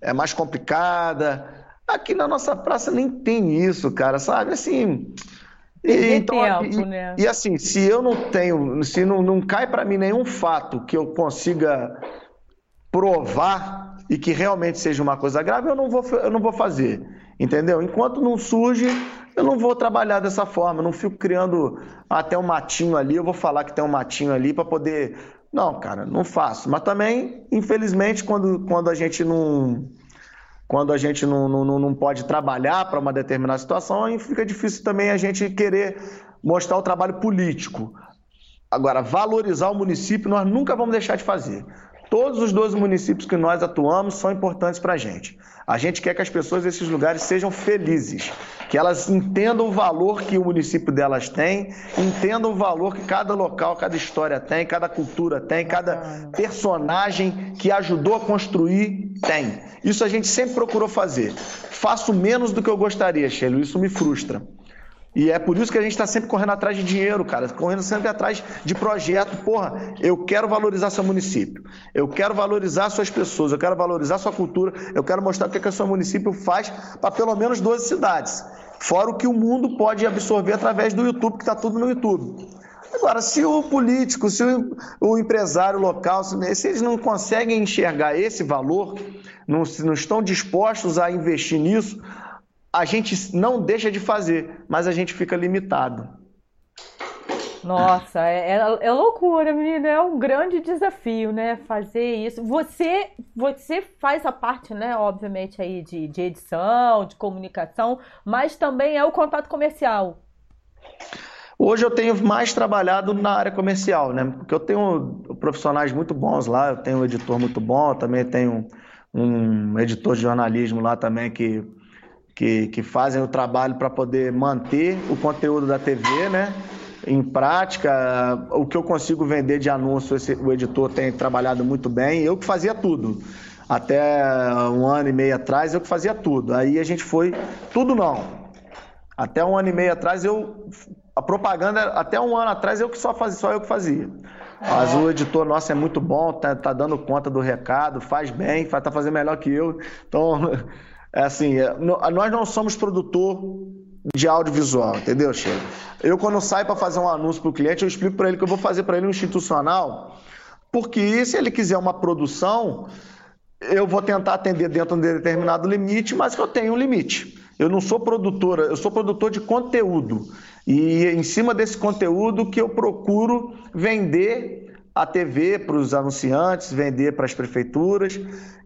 é mais complicada. Aqui na nossa praça nem tem isso, cara, sabe? Assim. E, então, tempo, e, né? e assim, se eu não tenho, se não, não cai para mim nenhum fato que eu consiga provar e que realmente seja uma coisa grave, eu não vou, eu não vou fazer. Entendeu? Enquanto não surge, eu não vou trabalhar dessa forma. Eu não fico criando até um matinho ali, eu vou falar que tem um matinho ali para poder. Não, cara, não faço. Mas também, infelizmente, quando, quando a gente não. Quando a gente não, não, não pode trabalhar para uma determinada situação, aí fica difícil também a gente querer mostrar o trabalho político. Agora, valorizar o município nós nunca vamos deixar de fazer. Todos os 12 municípios que nós atuamos são importantes para a gente. A gente quer que as pessoas desses lugares sejam felizes, que elas entendam o valor que o município delas tem, entendam o valor que cada local, cada história tem, cada cultura tem, cada personagem que ajudou a construir tem. Isso a gente sempre procurou fazer. Faço menos do que eu gostaria, Sheila, isso me frustra. E é por isso que a gente está sempre correndo atrás de dinheiro, cara, correndo sempre atrás de projeto. Porra, eu quero valorizar seu município, eu quero valorizar suas pessoas, eu quero valorizar sua cultura, eu quero mostrar o que, é que o seu município faz para pelo menos 12 cidades. Fora o que o mundo pode absorver através do YouTube, que está tudo no YouTube. Agora, se o político, se o, empresário local, se, se, eles não conseguem enxergar esse valor, não, não estão dispostos a investir nisso, a gente não deixa de fazer, mas a gente fica limitado. Nossa, é, é, é, loucura, menina. É um grande desafio, né? Fazer isso. Você, você faz a parte, né? Obviamente aí de, de edição, de comunicação, mas também é o contato comercial. Hoje eu tenho mais trabalhado na área comercial, né? Porque eu tenho profissionais muito bons lá, eu tenho um editor muito bom, também tenho um editor de jornalismo lá também que que, que fazem o trabalho para poder manter o conteúdo da TV, né? Em prática, o que eu consigo vender de anúncio, esse, o editor tem trabalhado muito bem. Eu que fazia tudo. Até um ano e meio atrás, eu que fazia tudo. Aí a gente foi. Tudo não. Até um ano e meio atrás, eu. A propaganda, até um ano atrás, eu que só fazia, só eu que fazia. Mas o editor nosso é muito bom, tá, tá dando conta do recado, faz bem, tá fazendo melhor que eu. Então, assim, é, nós não somos produtor de audiovisual, entendeu, Sheila? Eu, quando saio para fazer um anúncio para o cliente, eu explico para ele que eu vou fazer para ele um institucional, porque se ele quiser uma produção, eu vou tentar atender dentro de um determinado limite, mas que eu tenho um limite. Eu não sou produtora, eu sou produtor de conteúdo. E em cima desse conteúdo que eu procuro vender a TV para os anunciantes, vender para as prefeituras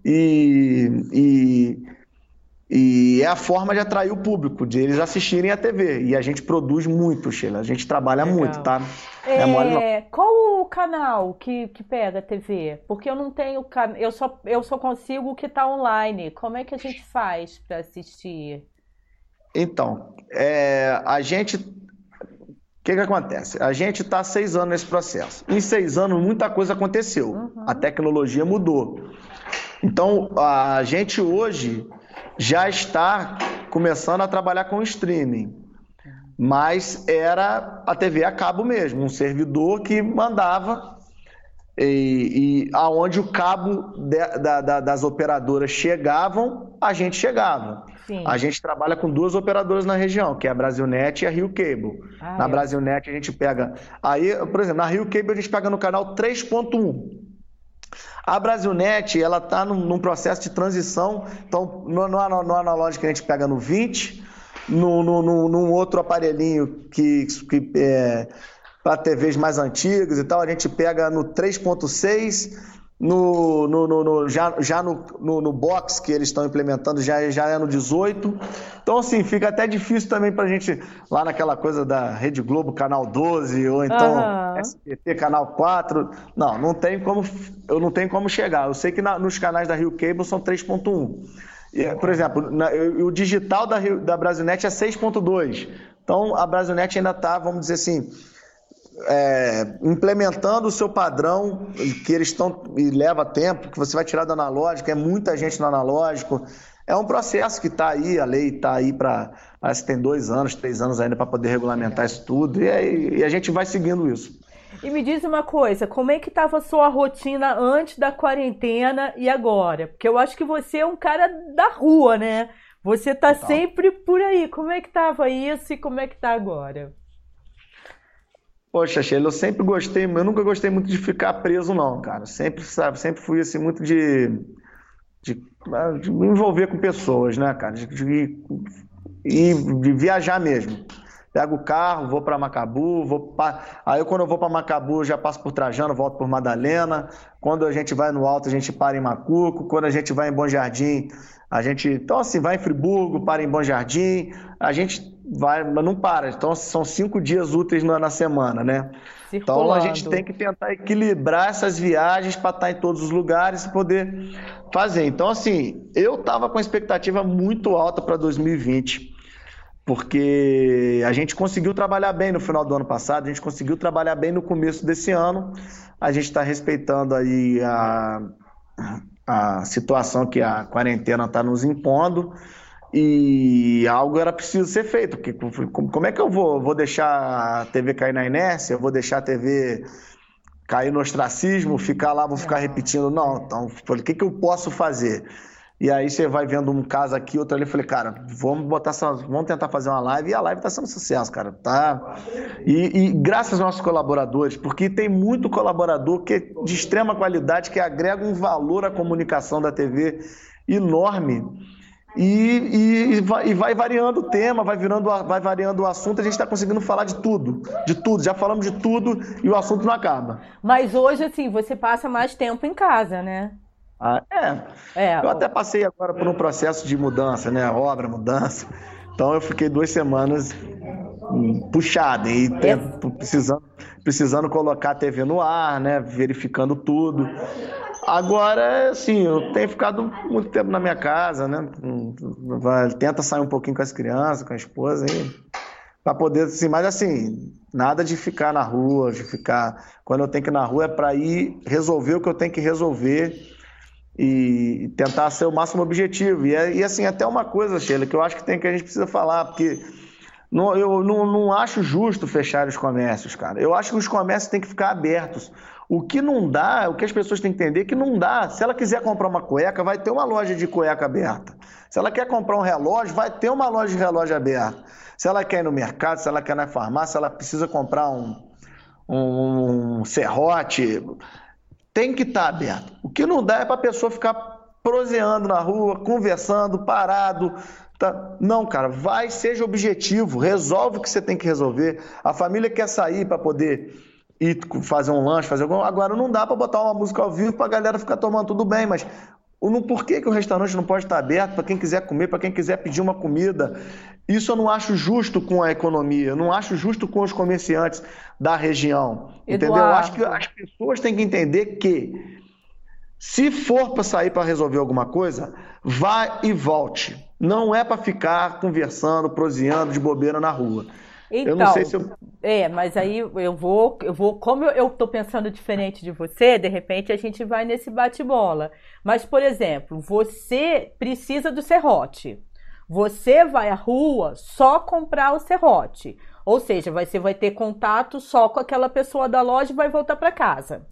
e, e e é a forma de atrair o público, de eles assistirem a TV. E a gente produz muito, Sheila. A gente trabalha Legal. muito, tá? É, é mole, não. Qual o canal que, que pega a TV? Porque eu não tenho. Eu só, eu só consigo o que está online. Como é que a gente faz para assistir? Então, é, a gente. O que, que acontece? A gente está seis anos nesse processo. Em seis anos, muita coisa aconteceu. Uhum. A tecnologia mudou. Então, a gente hoje já está começando a trabalhar com streaming. Mas era a TV a cabo mesmo, um servidor que mandava e, e aonde o cabo de, da, da, das operadoras chegavam, a gente chegava. Sim. A gente trabalha com duas operadoras na região, que é a Brasilnet e a Rio Cable. Ah, na é. Brasilnet a gente pega. Aí, por exemplo, na Rio Cable a gente pega no canal 3.1. A Brasilnet, ela está num, num, processo de transição, então no, no, no, analógico a gente pega no 20, no, no, no num outro aparelhinho que, que é, para TVs mais antigas e tal, a gente pega no 3.6 no, no, no, no, já, já no, no, no, box que eles estão implementando, já, já é no 18. Então, assim, fica até difícil também para a gente, lá naquela coisa da Rede Globo, canal 12, ou então uhum. SBT, canal 4. Não, não tem como, eu não tenho como chegar. Eu sei que na, nos canais da Rio Cable são 3.1. Por exemplo, na, o digital da, Rio, da Brasilnet é 6.2. Então, a Brasilnet ainda está, vamos dizer assim, é, implementando o seu padrão, que eles estão e leva tempo, que você vai tirar do analógico, é muita gente no analógico. É um processo que está aí, a lei está aí para. Parece que tem dois anos, três anos ainda para poder regulamentar isso tudo, e, aí, e a gente vai seguindo isso. E me diz uma coisa, como é que estava a sua rotina antes da quarentena e agora? Porque eu acho que você é um cara da rua, né? Você está sempre por aí. Como é que estava isso e como é que está agora? Poxa, Sheila, eu sempre gostei, eu nunca gostei muito de ficar preso, não, cara. Sempre, sabe, sempre fui assim, muito de, de, de me envolver com pessoas, né, cara? De, de, de, de viajar mesmo. Pego o carro, vou para Macabu, vou pra... aí quando eu vou para Macabu já passo por Trajano, volto por Madalena. Quando a gente vai no alto, a gente para em Macuco. Quando a gente vai em Bom Jardim, a gente, então assim, vai em Friburgo, para em Bom Jardim. A gente vai, mas não para. Então são cinco dias úteis na, na semana, né? Circulando. Então a gente tem que tentar equilibrar essas viagens para estar em todos os lugares e poder fazer. Então assim, eu estava com a expectativa muito alta para 2020 porque a gente conseguiu trabalhar bem no final do ano passado, a gente conseguiu trabalhar bem no começo desse ano, a gente está respeitando aí a, a situação que a quarentena está nos impondo e algo era preciso ser feito, porque como é que eu vou, vou deixar a TV cair na inércia, eu vou deixar a TV cair no ostracismo, ficar lá, vou ficar repetindo, não, então, o que, que eu posso fazer? E aí você vai vendo um caso aqui, outro ali, eu falei, cara, vamos botar essa, vamos tentar fazer uma live, e a live está sendo sucesso, cara, tá? E, e, graças aos nossos colaboradores, porque tem muito colaborador que é de extrema qualidade, que agrega um valor à comunicação da TV enorme. E, e, vai, e, vai, variando o tema, vai, virando, vai variando o assunto, a gente está conseguindo falar de tudo, de tudo, já falamos de tudo e o assunto não acaba. Mas hoje, assim, você passa mais tempo em casa, né? Ah, é. é. Eu até passei agora por um processo de mudança, né? Obra, mudança. Então eu fiquei duas semanas hum, puxada e é. precisando, precisando colocar a TV no ar, né? Verificando tudo. Agora, assim, eu tenho ficado muito tempo na minha casa, né? Hum, tenta sair um pouquinho com as crianças, com a esposa, para poder, assim, mas assim, nada de ficar na rua, de ficar. Quando eu tenho que ir na rua é para ir resolver o que eu tenho que resolver e tentar ser o máximo objetivo. E, é, e assim, até uma coisa, Sheila, que eu acho que tem que a gente precisa falar, porque não, eu não, não acho justo fechar os comércios, cara. Eu acho que os comércios têm que ficar abertos. O que não dá, o que as pessoas têm que entender é que não dá. Se ela quiser comprar uma cueca, vai ter uma loja de cueca aberta. Se ela quer comprar um relógio, vai ter uma loja de relógio aberta. Se ela quer ir no mercado, se ela quer ir na farmácia, ela precisa comprar um, um, um serrote, tem que estar tá aberto. O que não dá é para a pessoa ficar proseando na rua, conversando, parado. Tá? Não, cara, vai, seja objetivo, resolve o que você tem que resolver. A família quer sair para poder ir fazer um lanche, fazer alguma Agora não dá para botar uma música ao vivo para a galera ficar tomando tudo bem, mas no porquê que o restaurante não pode estar aberto para quem quiser comer, para quem quiser pedir uma comida. Isso eu não acho justo com a economia, eu não acho justo com os comerciantes da região. Eduardo. Entendeu? Eu acho que as pessoas têm que entender que se for para sair para resolver alguma coisa, vá e volte. Não é para ficar conversando, proseando de bobeira na rua. Então, eu não sei se eu... é, mas aí eu vou, eu vou, como eu estou pensando diferente de você, de repente a gente vai nesse bate-bola. Mas, por exemplo, você precisa do serrote. Você vai à rua só comprar o serrote. Ou seja, você vai ter contato só com aquela pessoa da loja e vai voltar para casa.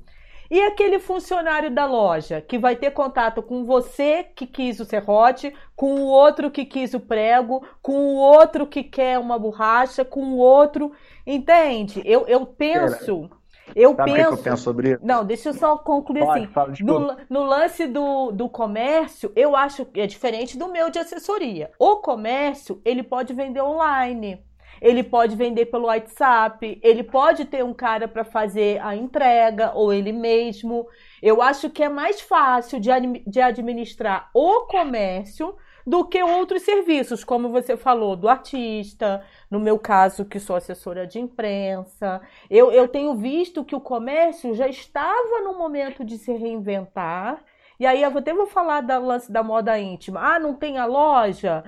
E aquele funcionário da loja que vai ter contato com você que quis o serrote, com o outro que quis o prego, com o outro que quer uma borracha, com o outro. Entende? Eu, eu penso. Eu Sabe penso. Que eu penso sobre isso? Não, deixa eu só concluir Pode, assim. Fala, no, no, lance do, do comércio, eu acho que é diferente do meu de assessoria. O comércio, ele pode vender online ele pode vender pelo WhatsApp, ele pode ter um cara para fazer a entrega ou ele mesmo. Eu acho que é mais fácil de, de administrar o comércio do que outros serviços, como você falou, do artista, no meu caso, que sou assessora de imprensa. Eu, eu tenho visto que o comércio já estava no momento de se reinventar. E aí eu até vou falar da lance da moda íntima. Ah, não tem a loja?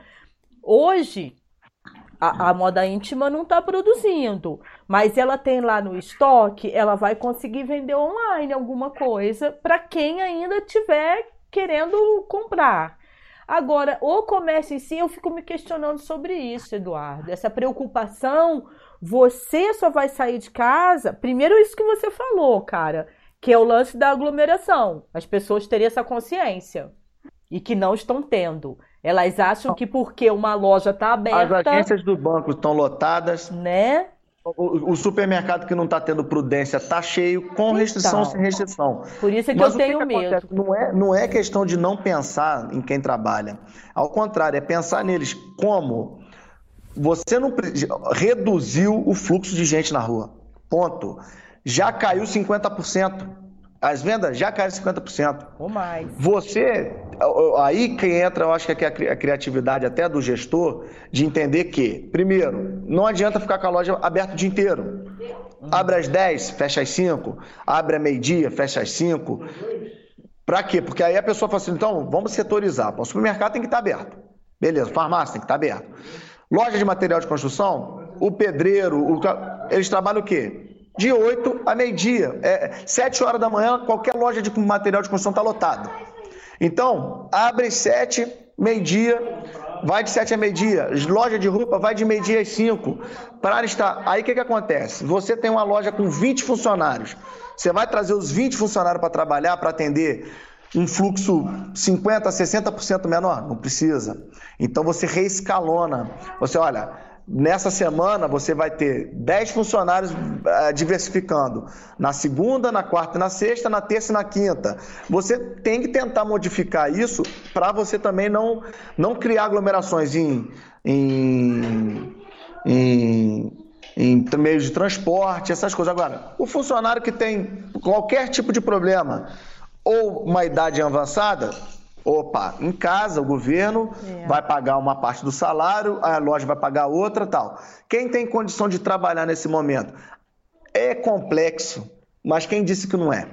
Hoje, A, a, moda íntima não está produzindo, mas ela tem lá no estoque, ela vai conseguir vender online alguma coisa para quem ainda tiver querendo comprar. Agora, o comércio em si, eu fico me questionando sobre isso, Eduardo. Essa preocupação, você só vai sair de casa. Primeiro, isso que você falou, cara, que é o lance da aglomeração. As pessoas terem essa consciência e que não estão tendo. Elas acham que porque uma loja está aberta. As agências do banco estão lotadas. Né? O, o supermercado que não está tendo prudência está cheio, com restrição ou sem restrição. Por isso é que Mas eu tenho que medo. Não é, não é questão de não pensar em quem trabalha. Ao contrário, é pensar neles como você não reduziu o fluxo de gente na rua. Ponto. Já caiu 50%. As vendas já caíram 50%. Ou mais. Você, aí que entra, eu acho que é a criatividade até do gestor, de entender que, primeiro, não adianta ficar com a loja aberta o dia inteiro. Abre às 10, fecha às 5. Abre a meio-dia, fecha às 5. Para quê? Porque aí a pessoa fala assim, então, vamos setorizar. O supermercado tem que estar aberto. Beleza, farmácia tem que estar aberto. Loja de material de construção, o pedreiro, o... eles trabalham o quê? De 8 a meio-dia. É, 7 horas da manhã, qualquer loja de material de construção está lotada. Então, abre 7, meio-dia, vai de 7 a meio-dia. Loja de roupa vai de meio-dia às 5. Para estar. Aí o que, que acontece? Você tem uma loja com 20 funcionários. Você vai trazer os 20 funcionários para trabalhar, para atender um fluxo 50%, 60% menor? Não precisa. Então você reescalona. Você, olha, Nessa semana você vai ter 10 funcionários uh, diversificando. Na segunda, na quarta na sexta, na terça e na quinta. Você tem que tentar modificar isso para você também não, não criar aglomerações em, em, em, em meios de transporte, essas coisas. Agora, o funcionário que tem qualquer tipo de problema ou uma idade avançada, Opa, em casa o governo é. vai pagar uma parte do salário, a loja vai pagar outra, tal. Quem tem condição de trabalhar nesse momento? É complexo, mas quem disse que não é?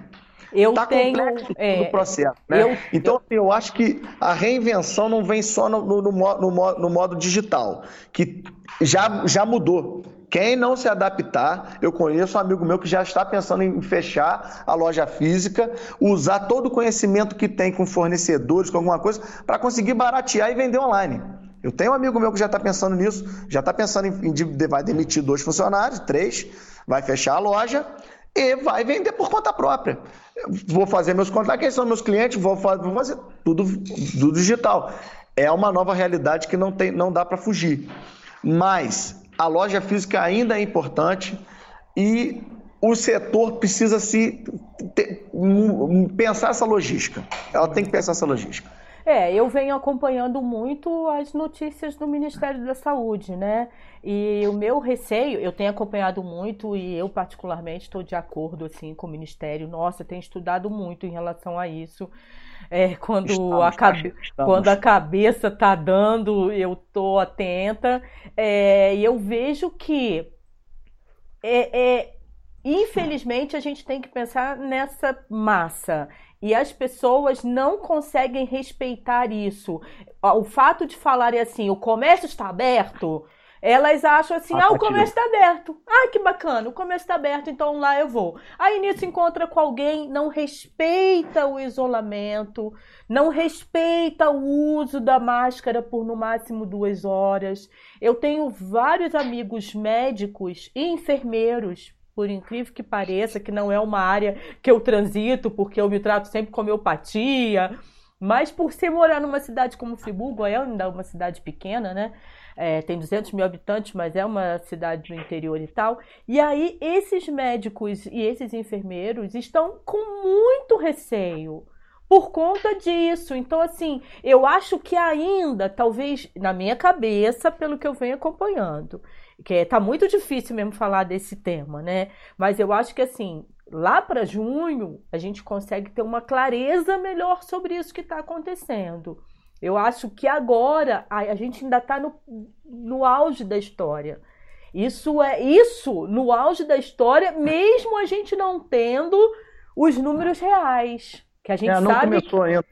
Eu tá tenho complexo é, o processo, né? Eu, então, eu... Eu acho que a reinvenção não vem só no, no, no, no, no modo digital, que já, já mudou. Quem não se adaptar, eu conheço um amigo meu que já está pensando em fechar a loja física, usar todo o conhecimento que tem com fornecedores, com alguma coisa, para conseguir baratear e vender online. Eu tenho um amigo meu que já está pensando nisso, já está pensando em, em vai demitir dois funcionários, três, vai fechar a loja e vai vender por conta própria. vou fazer meus contatos, quem são meus clientes, vou fazer, vou fazer tudo, tudo digital. É uma nova realidade que não, tem, não dá para fugir. Mas a loja física ainda é importante e o setor precisa se ter, pensar essa logística. Ela tem que pensar essa logística. É, eu venho acompanhando muito as notícias do Ministério da Saúde, né? E o meu receio, eu tenho acompanhado muito e eu particularmente estou de acordo assim com o Ministério. Nossa, tenho estudado muito em relação a isso. É, quando, estamos, a cabe... quando a cabeça está dando, eu estou atenta. É, e eu vejo que, é, é, infelizmente, a gente tem que pensar nessa massa. E as pessoas não conseguem respeitar isso. O fato de falarem assim, o comércio está aberto, elas acham assim, ah, o comércio está aberto. Ah, que bacana, o comércio está aberto, então lá eu vou. Aí nisso encontra com alguém, não respeita o isolamento, não respeita o uso da máscara por no máximo duas horas. Eu tenho vários amigos médicos e enfermeiros por incrível que pareça, que não é uma área que eu transito, porque eu me trato sempre com homeopatia, mas por ser morar numa cidade como Friburgo, é ainda uma cidade pequena, né? é, tem 200 mil habitantes, mas é uma cidade do interior e tal. E aí, esses médicos e esses enfermeiros estão com muito receio por conta disso. Então, assim, eu acho que ainda, talvez na minha cabeça, pelo que eu venho acompanhando, que é, tá muito difícil mesmo falar desse tema, né? Mas eu acho que, assim, lá para junho, a gente consegue ter uma clareza melhor sobre isso que está acontecendo. Eu acho que agora a, a gente ainda está no, no auge da história. Isso é isso no auge da história, mesmo a gente não tendo os números reais. Que a gente é, não sabe começou ainda.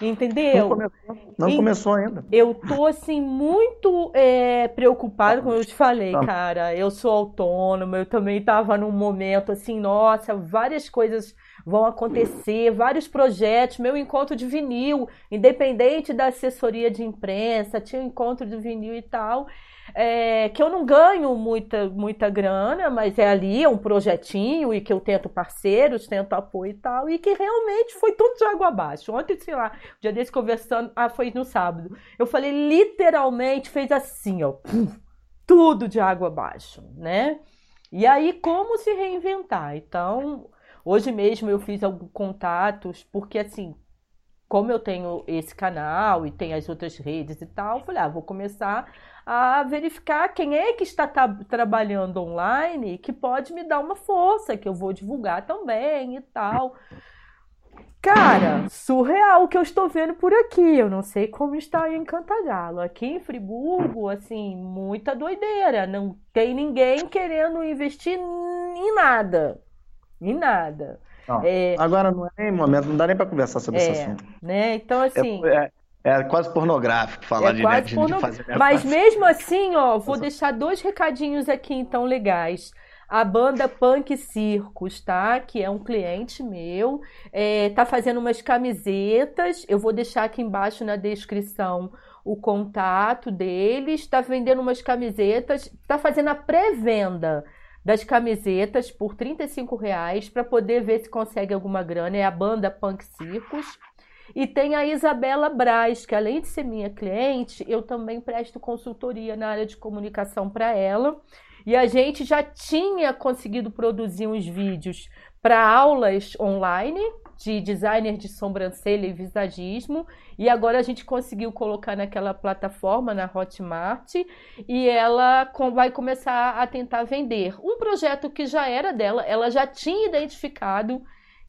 Entendeu? Não começou, não começou ainda. Eu tô, assim, muito é, preocupada, como eu te falei, tá. cara. Eu sou autônoma, eu também tava num momento, assim, nossa, várias coisas vão acontecer, vários projetos, meu encontro de vinil, independente da assessoria de imprensa, tinha um encontro de vinil e tal é, que eu não ganho muita, muita grana, mas é ali é um projetinho e que eu tento parceiros, tento apoio e tal, e que realmente foi tudo de água abaixo. Ontem, sei lá, um dia desse conversando, ah, foi no sábado, eu falei literalmente, fez assim, ó, tudo de água abaixo, né? E aí, como se reinventar? Então, hoje mesmo eu fiz alguns contatos, porque assim, como eu tenho esse canal e tem as outras redes e tal, eu falei, ah, vou começar a verificar quem é que está trabalhando online que pode me dar uma força, que eu vou divulgar também e tal. Cara, surreal o que eu estou vendo por aqui. Eu não sei como está em Cantagalo. Aqui em Friburgo, assim, muita doideira. Não tem ninguém querendo investir em nada. Em nada. Não, é, agora não é nem momento, não dá nem para conversar sobre é, esse assunto. Né? Então, assim. É, é quase pornográfico falar é de, quase de, porno... de fazer Mas parte. mesmo assim, ó, vou deixar dois recadinhos aqui então legais. A banda Punk Circus, tá? Que é um cliente meu, é, tá fazendo umas camisetas. Eu vou deixar aqui embaixo na descrição o contato deles. Está vendendo umas camisetas, está fazendo a pré-venda das camisetas por 35 reais para poder ver se consegue alguma grana. É a banda Punk Circus. E tem a Isabela Braz, que além de ser minha cliente, eu também presto consultoria na área de comunicação para ela. E a gente já tinha conseguido produzir uns vídeos para aulas online de designer de sobrancelha e visagismo, e agora a gente conseguiu colocar naquela plataforma na Hotmart e ela vai começar a tentar vender. Um projeto que já era dela, ela já tinha identificado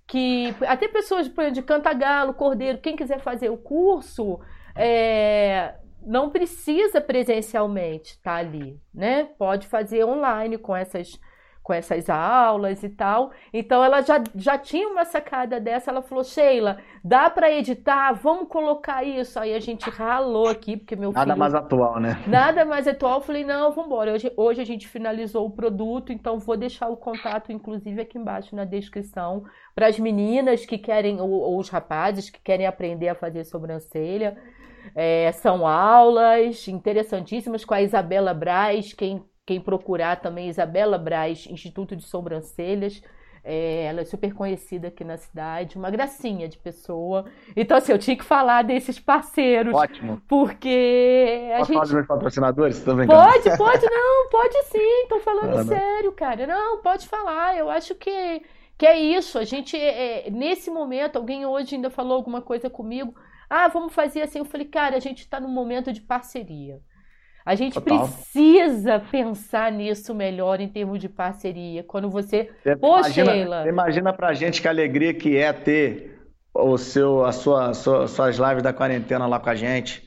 que até pessoas de Cantagalo, Cordeiro, quem quiser fazer o curso, é, não precisa presencialmente estar ali, né? Pode fazer online com essas com essas aulas e tal. Então ela já, já tinha uma sacada dessa, ela falou: "Sheila, dá para editar? Vamos colocar isso". Aí a gente ralou aqui porque meu Nada filho, mais atual, né? Nada mais atual. Eu falei: "Não, vamos embora. Hoje, hoje a gente finalizou o produto, então vou deixar o contato inclusive aqui embaixo na descrição para as meninas que querem ou, ou, os rapazes que querem aprender a fazer sobrancelha. É, são aulas interessantíssimas com a Isabela Braz, quem quem procurar também, Isabela Braz, Instituto de Sobrancelhas. É, ela é super conhecida aqui na cidade, uma gracinha de pessoa. Então, assim, eu tinha que falar desses parceiros. Ótimo. Porque a Posso gente. falar dos meus patrocinadores também? Pode, pode, não, pode sim. Tô falando ah, sério, cara. Não, pode falar. Eu acho que, que é isso. A gente, é, nesse momento, alguém hoje ainda falou alguma coisa comigo. Ah, vamos fazer assim. Eu falei, cara, a gente está num momento de parceria. A gente Total. precisa pensar nisso melhor em termos de parceria. Quando você. você Pô, imagina, Sheila. Imagina pra gente que alegria que é ter o seu, a sua, sua, suas lives da quarentena lá com a gente.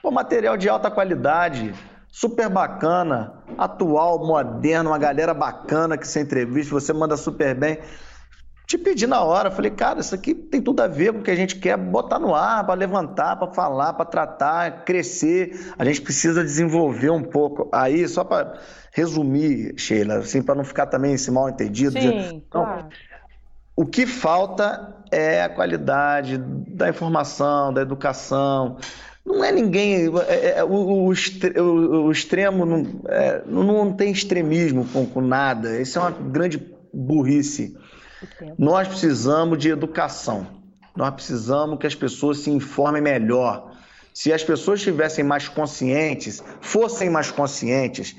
Pô, material de alta qualidade, super bacana, atual, moderno, uma galera bacana que você entrevista, você manda super bem te pedi na hora, falei, cara, isso aqui tem tudo a ver com o que a gente quer botar no ar, para levantar, para falar, para tratar, crescer. A gente precisa desenvolver um pouco. Aí, só para resumir, Sheila, assim, para não ficar também esse mal entendido. Sim, de... claro. O que falta é a qualidade da informação, da educação. Não é ninguém. É, é, é o, o, o, extremo não, é, não tem extremismo com, com nada. Isso é uma grande burrice. Nós precisamos de educação. Nós precisamos que as pessoas se informem melhor. Se as pessoas estivessem mais conscientes, fossem mais conscientes,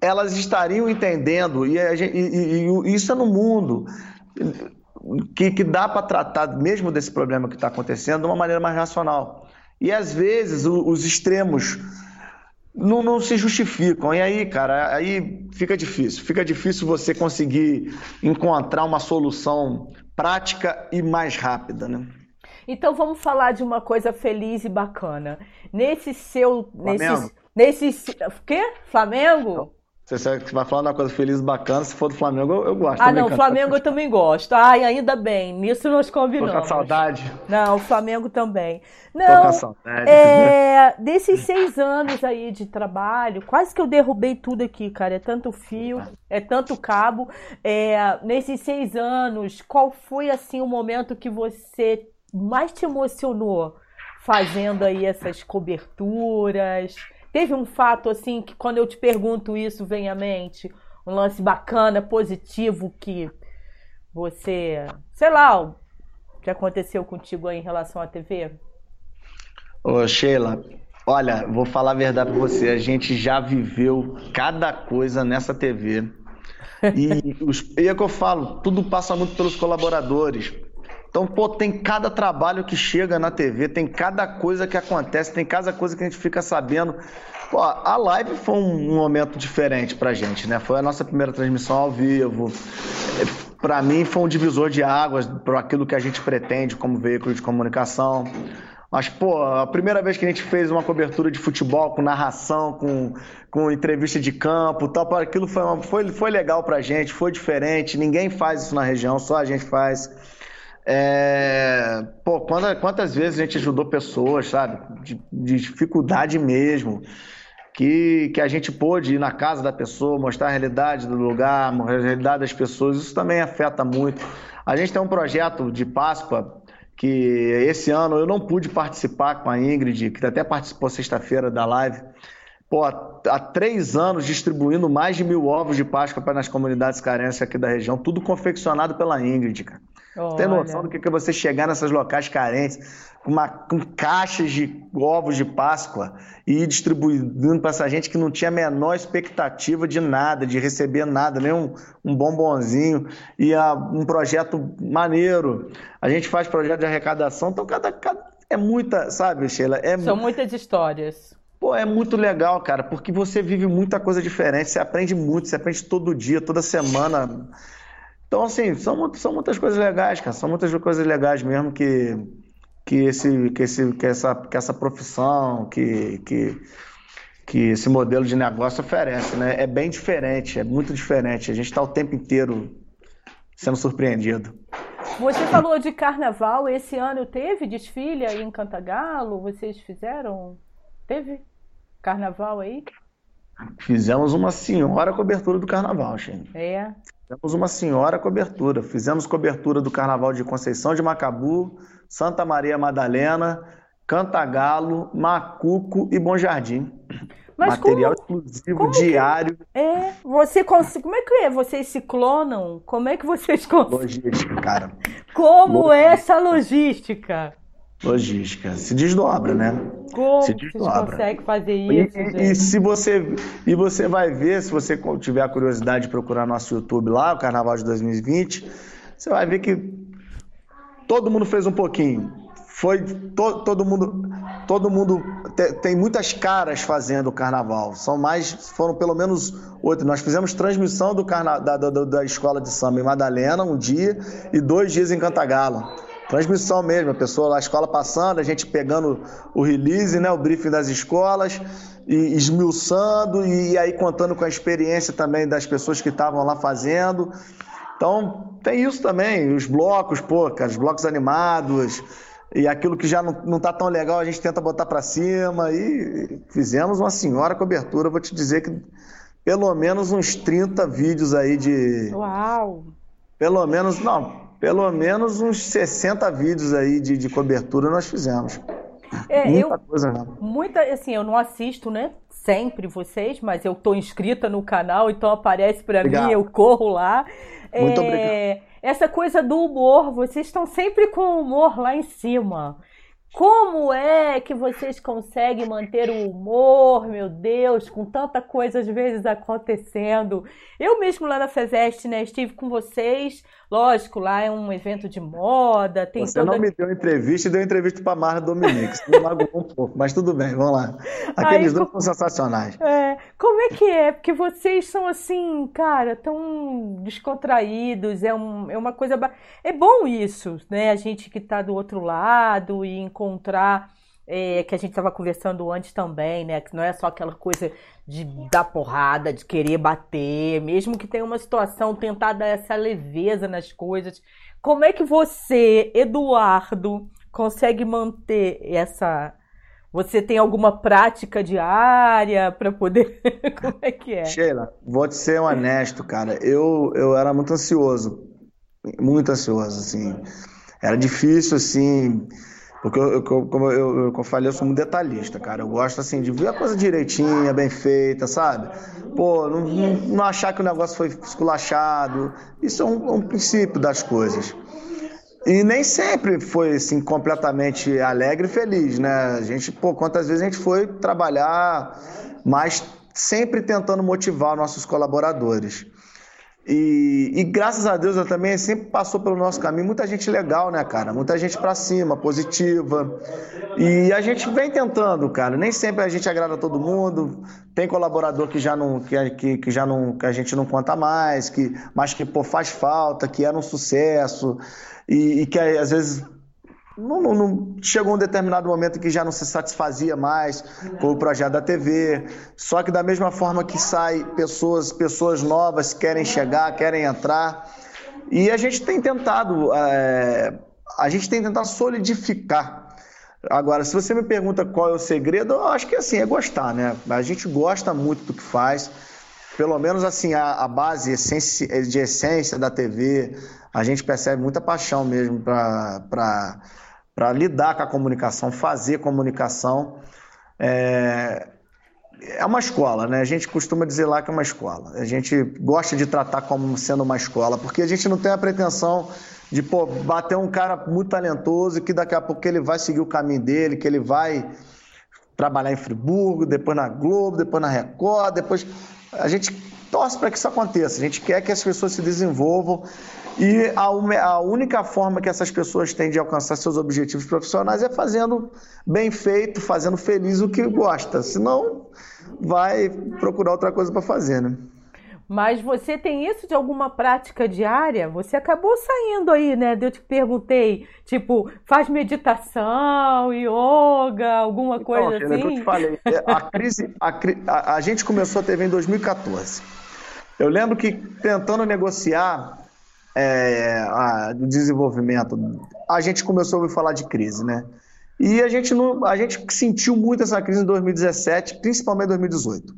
elas estariam entendendo, e, e, e, e isso é no mundo, que, que dá para tratar mesmo desse problema que está acontecendo de uma maneira mais racional. E às vezes os extremos não, não se justificam. E aí, cara, aí fica difícil. Fica difícil você conseguir encontrar uma solução prática e mais rápida, né? Então vamos falar de uma coisa feliz e bacana. Nesse seu. Flamengo. Nesse, nesse. O quê? Flamengo? Você vai falar uma coisa feliz bacana, se for do Flamengo, eu, eu gosto. Ah, não, Flamengo eu também gosto. Ai, ainda bem, nisso nós combinamos. Tô com saudade. Não, o Flamengo também. Não, Tô com saudade. É, desses seis anos aí de trabalho, quase que eu derrubei tudo aqui, cara. É tanto fio, é tanto cabo. É, nesses seis anos, qual foi, assim, o momento que você mais te emocionou fazendo aí essas coberturas? Teve um fato assim que quando eu te pergunto isso vem à mente, um lance bacana, positivo que você, sei lá, o que aconteceu contigo aí em relação à TV? Ô Sheila, olha, vou falar a verdade para você, a gente já viveu cada coisa nessa TV. E, os, e é que eu falo, tudo passa muito pelos colaboradores. Então, pô, tem cada trabalho que chega na TV, tem cada coisa que acontece, tem cada coisa que a gente fica sabendo. Pô, a live foi um momento diferente pra gente, né? Foi a nossa primeira transmissão ao vivo. Para mim, foi um divisor de águas para aquilo que a gente pretende como veículo de comunicação. Mas, pô, a primeira vez que a gente fez uma cobertura de futebol com narração, com, com entrevista de campo tal, aquilo foi, uma, foi, foi legal pra gente, foi diferente. Ninguém faz isso na região, só a gente faz. É, pô, quantas, vezes a gente ajudou pessoas, sabe? De, de, dificuldade mesmo. Que, que a gente pôde ir na casa da pessoa, mostrar a realidade do lugar, a realidade das pessoas. Isso também afeta muito. A gente tem um projeto de Páscoa que esse ano eu não pude participar com a Ingrid, que até participou sexta-feira da live. Pô, há três anos distribuindo mais de mil ovos de Páscoa para nas comunidades carentes aqui da região, tudo confeccionado pela Ingrid, cara. Você tem noção do que é você chegar nessas locais carentes com, uma, com caixas de ovos de Páscoa e ir distribuindo para essa gente que não tinha a menor expectativa de nada, de receber nada, nem um, um bombonzinho. E a, um projeto maneiro. A gente faz projeto de arrecadação, então cada, cada é muita, sabe, Sheila? É, São muitas histórias. Pô, é muito legal, cara, porque você vive muita coisa diferente, você aprende muito, você aprende todo dia, toda semana. Então, assim, são, são muitas coisas legais, cara. São muitas coisas legais mesmo que, que, esse, que, esse, que, essa, que essa profissão, que, que, que esse modelo de negócio oferece, né? É bem diferente, é muito diferente. A gente está o tempo inteiro sendo surpreendido. Você falou de carnaval, esse ano teve desfile aí em Cantagalo? Vocês fizeram? Teve carnaval aí? Fizemos uma senhora cobertura do carnaval, Xene. É. Fizemos uma senhora cobertura. Fizemos cobertura do carnaval de Conceição de Macabu, Santa Maria Madalena, Cantagalo, Macuco e Bom Jardim. Mas Material como, exclusivo, como diário. Que, é, você como é que é? Vocês se clonam? Como é que vocês conseguem? Logística, cara. Como logística. é essa logística? Logística. Se desdobra, né? Como se desdobra. você consegue fazer isso? E, e, se você e você vai ver, se você tiver a curiosidade de procurar nosso YouTube lá, o Carnaval de 2020, você vai ver que todo mundo fez um pouquinho. Foi to, todo mundo todo mundo te, tem muitas caras fazendo o carnaval. São mais, foram pelo menos oito. Nós fizemos transmissão do carna, da, da, da escola de samba em Madalena um dia e dois dias em Cantagalo. Transmissão mesmo, a pessoa, a escola passando, a gente pegando o release, né, o briefing das escolas, e esmiuçando, e aí contando com a experiência também das pessoas que estavam lá fazendo. Então, tem isso também, os blocos, pô, cara, os blocos animados, e aquilo que já não, não tá tão legal, a gente tenta botar para cima, e fizemos uma senhora cobertura, vou te dizer que pelo menos uns 30 vídeos aí de... Uau! Pelo menos, não, pelo menos uns 60 vídeos aí de, de cobertura nós fizemos. É, muita eu, coisa mesmo. Muita, assim, eu não assisto, né? Sempre vocês, mas eu tô inscrita no canal, então aparece para mim, eu corro lá. Muito é, obrigado. Essa coisa do humor, vocês estão sempre com o humor lá em cima. Como é que vocês conseguem manter o humor, meu Deus, com tanta coisa às vezes acontecendo? Eu mesmo lá na FEVEST, né, estive com vocês, lógico, lá é um evento de moda, tem Você toda... não me deu entrevista e deu entrevista para Marla Dominique, isso me magoou um pouco, mas tudo bem, vamos lá. Aqueles Aí, dois são sensacionais. É, como é que é? Porque vocês são assim, cara, tão descontraídos, é, um, é uma coisa... É bom isso, né, a gente que está do outro lado e encontrar é, que a gente estava conversando antes também, né? Que não é só aquela coisa de dar porrada, de querer bater, mesmo que tenha uma situação, tentar dar essa leveza nas coisas. Como é que você, Eduardo, consegue manter essa. Você tem alguma prática diária para poder. Como é que é? Sheila, vou te ser honesto, cara. Eu, eu era muito ansioso. Muito ansioso, assim. Era difícil, assim porque, eu, eu, como eu, eu, eu falei, eu sou muito detalhista, cara. Eu gosto, assim, de ver a coisa direitinha, bem feita, sabe? Pô, não, não, não achar que o negócio foi esculachado. Isso é um, um princípio das coisas. E nem sempre foi assim completamente alegre e feliz, né? A gente, pô, quantas vezes a gente foi trabalhar, mas sempre tentando motivar nossos colaboradores. E, e, graças a Deus também sempre passou pelo nosso caminho muita gente legal, né, cara? Muita gente pra cima, positiva. E a gente vem tentando, cara. Nem sempre a gente agrada todo mundo. Tem colaborador que já não que, que, que já não que a gente não conta mais, que mas que pô, faz falta, que era um sucesso e, e que às vezes não, não, não, chegou um determinado momento que já não se satisfazia mais com o projeto da TV. Só que da mesma forma que sai pessoas, pessoas novas querem chegar, querem entrar. E a gente tem tentado, é, a gente tem tentado solidificar. Agora, se você me pergunta qual é o segredo, eu acho que assim, é gostar, né? A gente gosta muito do que faz. Pelo menos assim, a, a base de essência da TV, a gente percebe muita paixão mesmo para lidar com a comunicação, fazer comunicação. É, é uma escola, né? A gente costuma dizer lá que é uma escola. A gente gosta de tratar como sendo uma escola, porque a gente não tem a pretensão de pô, bater um cara muito talentoso que daqui a pouco ele vai seguir o caminho dele, que ele vai trabalhar em Friburgo, depois na Globo, depois na Record, depois a gente torce para que isso aconteça. A gente quer que as pessoas se desenvolvam e a, a, única forma que essas pessoas têm de alcançar seus objetivos profissionais é fazendo bem feito, fazendo feliz o que gosta. Senão, vai procurar outra coisa para fazer, né? Mas você tem isso de alguma prática diária? Você acabou saindo aí, né? Eu te perguntei, tipo, faz meditação, yoga, alguma então, coisa assim? Que eu te falei, é, a crise, a, a, a gente começou a TV em 2014. Eu lembro que tentando negociar é, a, do desenvolvimento, a gente começou a ouvir falar de crise, né? E a gente, não, a gente sentiu muito essa crise em 2017, principalmente em 2018.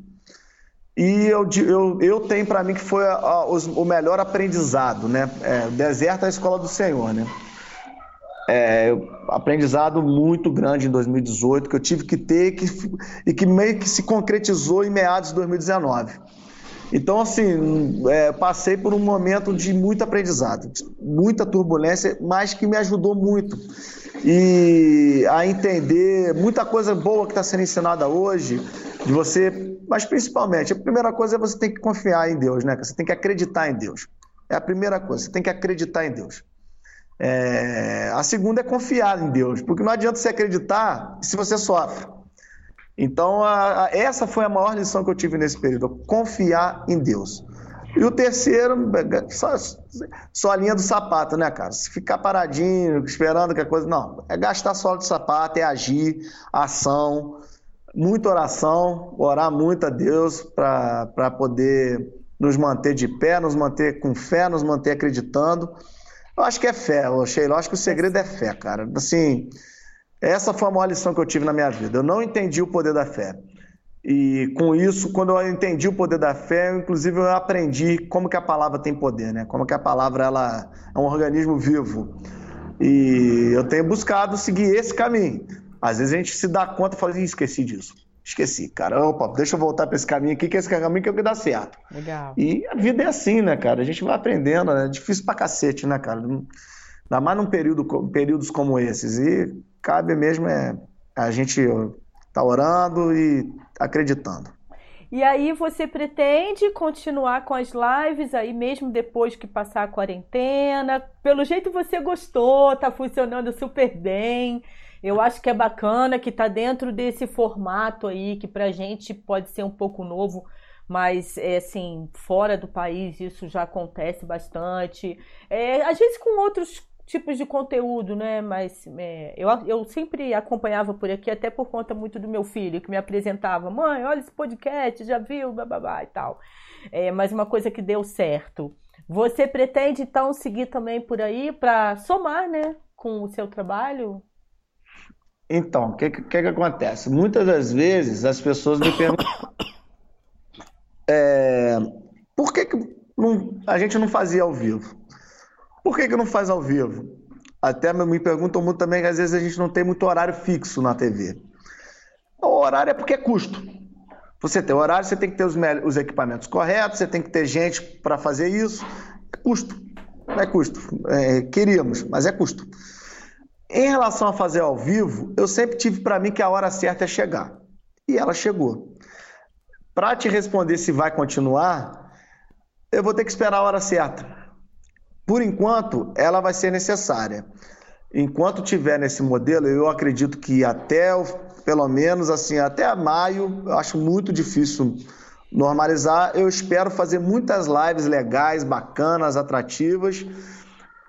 E eu, eu, eu tenho para mim que foi a, a, o melhor aprendizado, né? É, deserto é a escola do Senhor, né? É, aprendizado muito grande em 2018 que eu tive que ter que, e que meio que se concretizou em meados de 2019. Então, assim, é, passei por um momento de muito aprendizado, muita turbulência, mas que me ajudou muito. E a entender muita coisa boa que está sendo ensinada hoje, de você, mas principalmente, a primeira coisa é você tem que confiar em Deus, né? Você tem que acreditar em Deus. É a primeira coisa, você tem que acreditar em Deus. É... A segunda é confiar em Deus, porque não adianta você acreditar se você sofre. Então, a, a, essa foi a maior lição que eu tive nesse período: confiar em Deus. E o terceiro, só, só a linha do sapato, né, cara? Se ficar paradinho, esperando que a coisa. Não, é gastar só de sapato, é agir, ação, muita oração, orar muito a Deus para poder nos manter de pé, nos manter com fé, nos manter acreditando. Eu acho que é fé, Sheila. Eu acho que o segredo é fé, cara. Assim, essa foi a maior lição que eu tive na minha vida. Eu não entendi o poder da fé. E com isso, quando eu entendi o poder da fé, eu, inclusive eu aprendi como que a palavra tem poder, né? Como que a palavra ela é um organismo vivo. E eu tenho buscado seguir esse caminho. Às vezes a gente se dá conta e fala, esqueci disso. Esqueci, cara. Opa, deixa eu voltar para esse caminho aqui, que esse caminho que é o que dá certo. Legal. E a vida é assim, né, cara? A gente vai aprendendo, né? é difícil pra cacete, né, cara? Ainda mais num período, períodos como esses. E cabe mesmo é a gente tá orando e acreditando. E aí você pretende continuar com as lives aí mesmo depois que passar a quarentena? Pelo jeito você gostou, tá funcionando super bem. Eu acho que é bacana que tá dentro desse formato aí que pra gente pode ser um pouco novo, mas é assim, fora do país isso já acontece bastante. É, às vezes com outros tipos de conteúdo, né? Mas é, eu, eu sempre acompanhava por aqui, até por conta muito do meu filho, que me apresentava, mãe, olha esse podcast, já viu, bababá e tal. É, mas uma coisa que deu certo. Você pretende, então, seguir também por aí para somar, né, com o seu trabalho? Então, o que, que, que acontece? Muitas das vezes as pessoas me perguntam é, por que, que não, a gente não fazia ao vivo? Por que, que não faz ao vivo? Até me perguntam muito também que às vezes a gente não tem muito horário fixo na TV. O horário é porque é custo. Você tem horário, você tem que ter os, os equipamentos corretos, você tem que ter gente para fazer isso. É custo. Não é custo. É, queríamos, mas é custo. Em relação a fazer ao vivo, eu sempre tive para mim que a hora certa é chegar. E ela chegou. Para te responder se vai continuar, eu vou ter que esperar a hora certa. Por enquanto, ela vai ser necessária. Enquanto tiver nesse modelo, eu acredito que até pelo menos assim, até maio, eu acho muito difícil normalizar. Eu espero fazer muitas lives legais, bacanas, atrativas,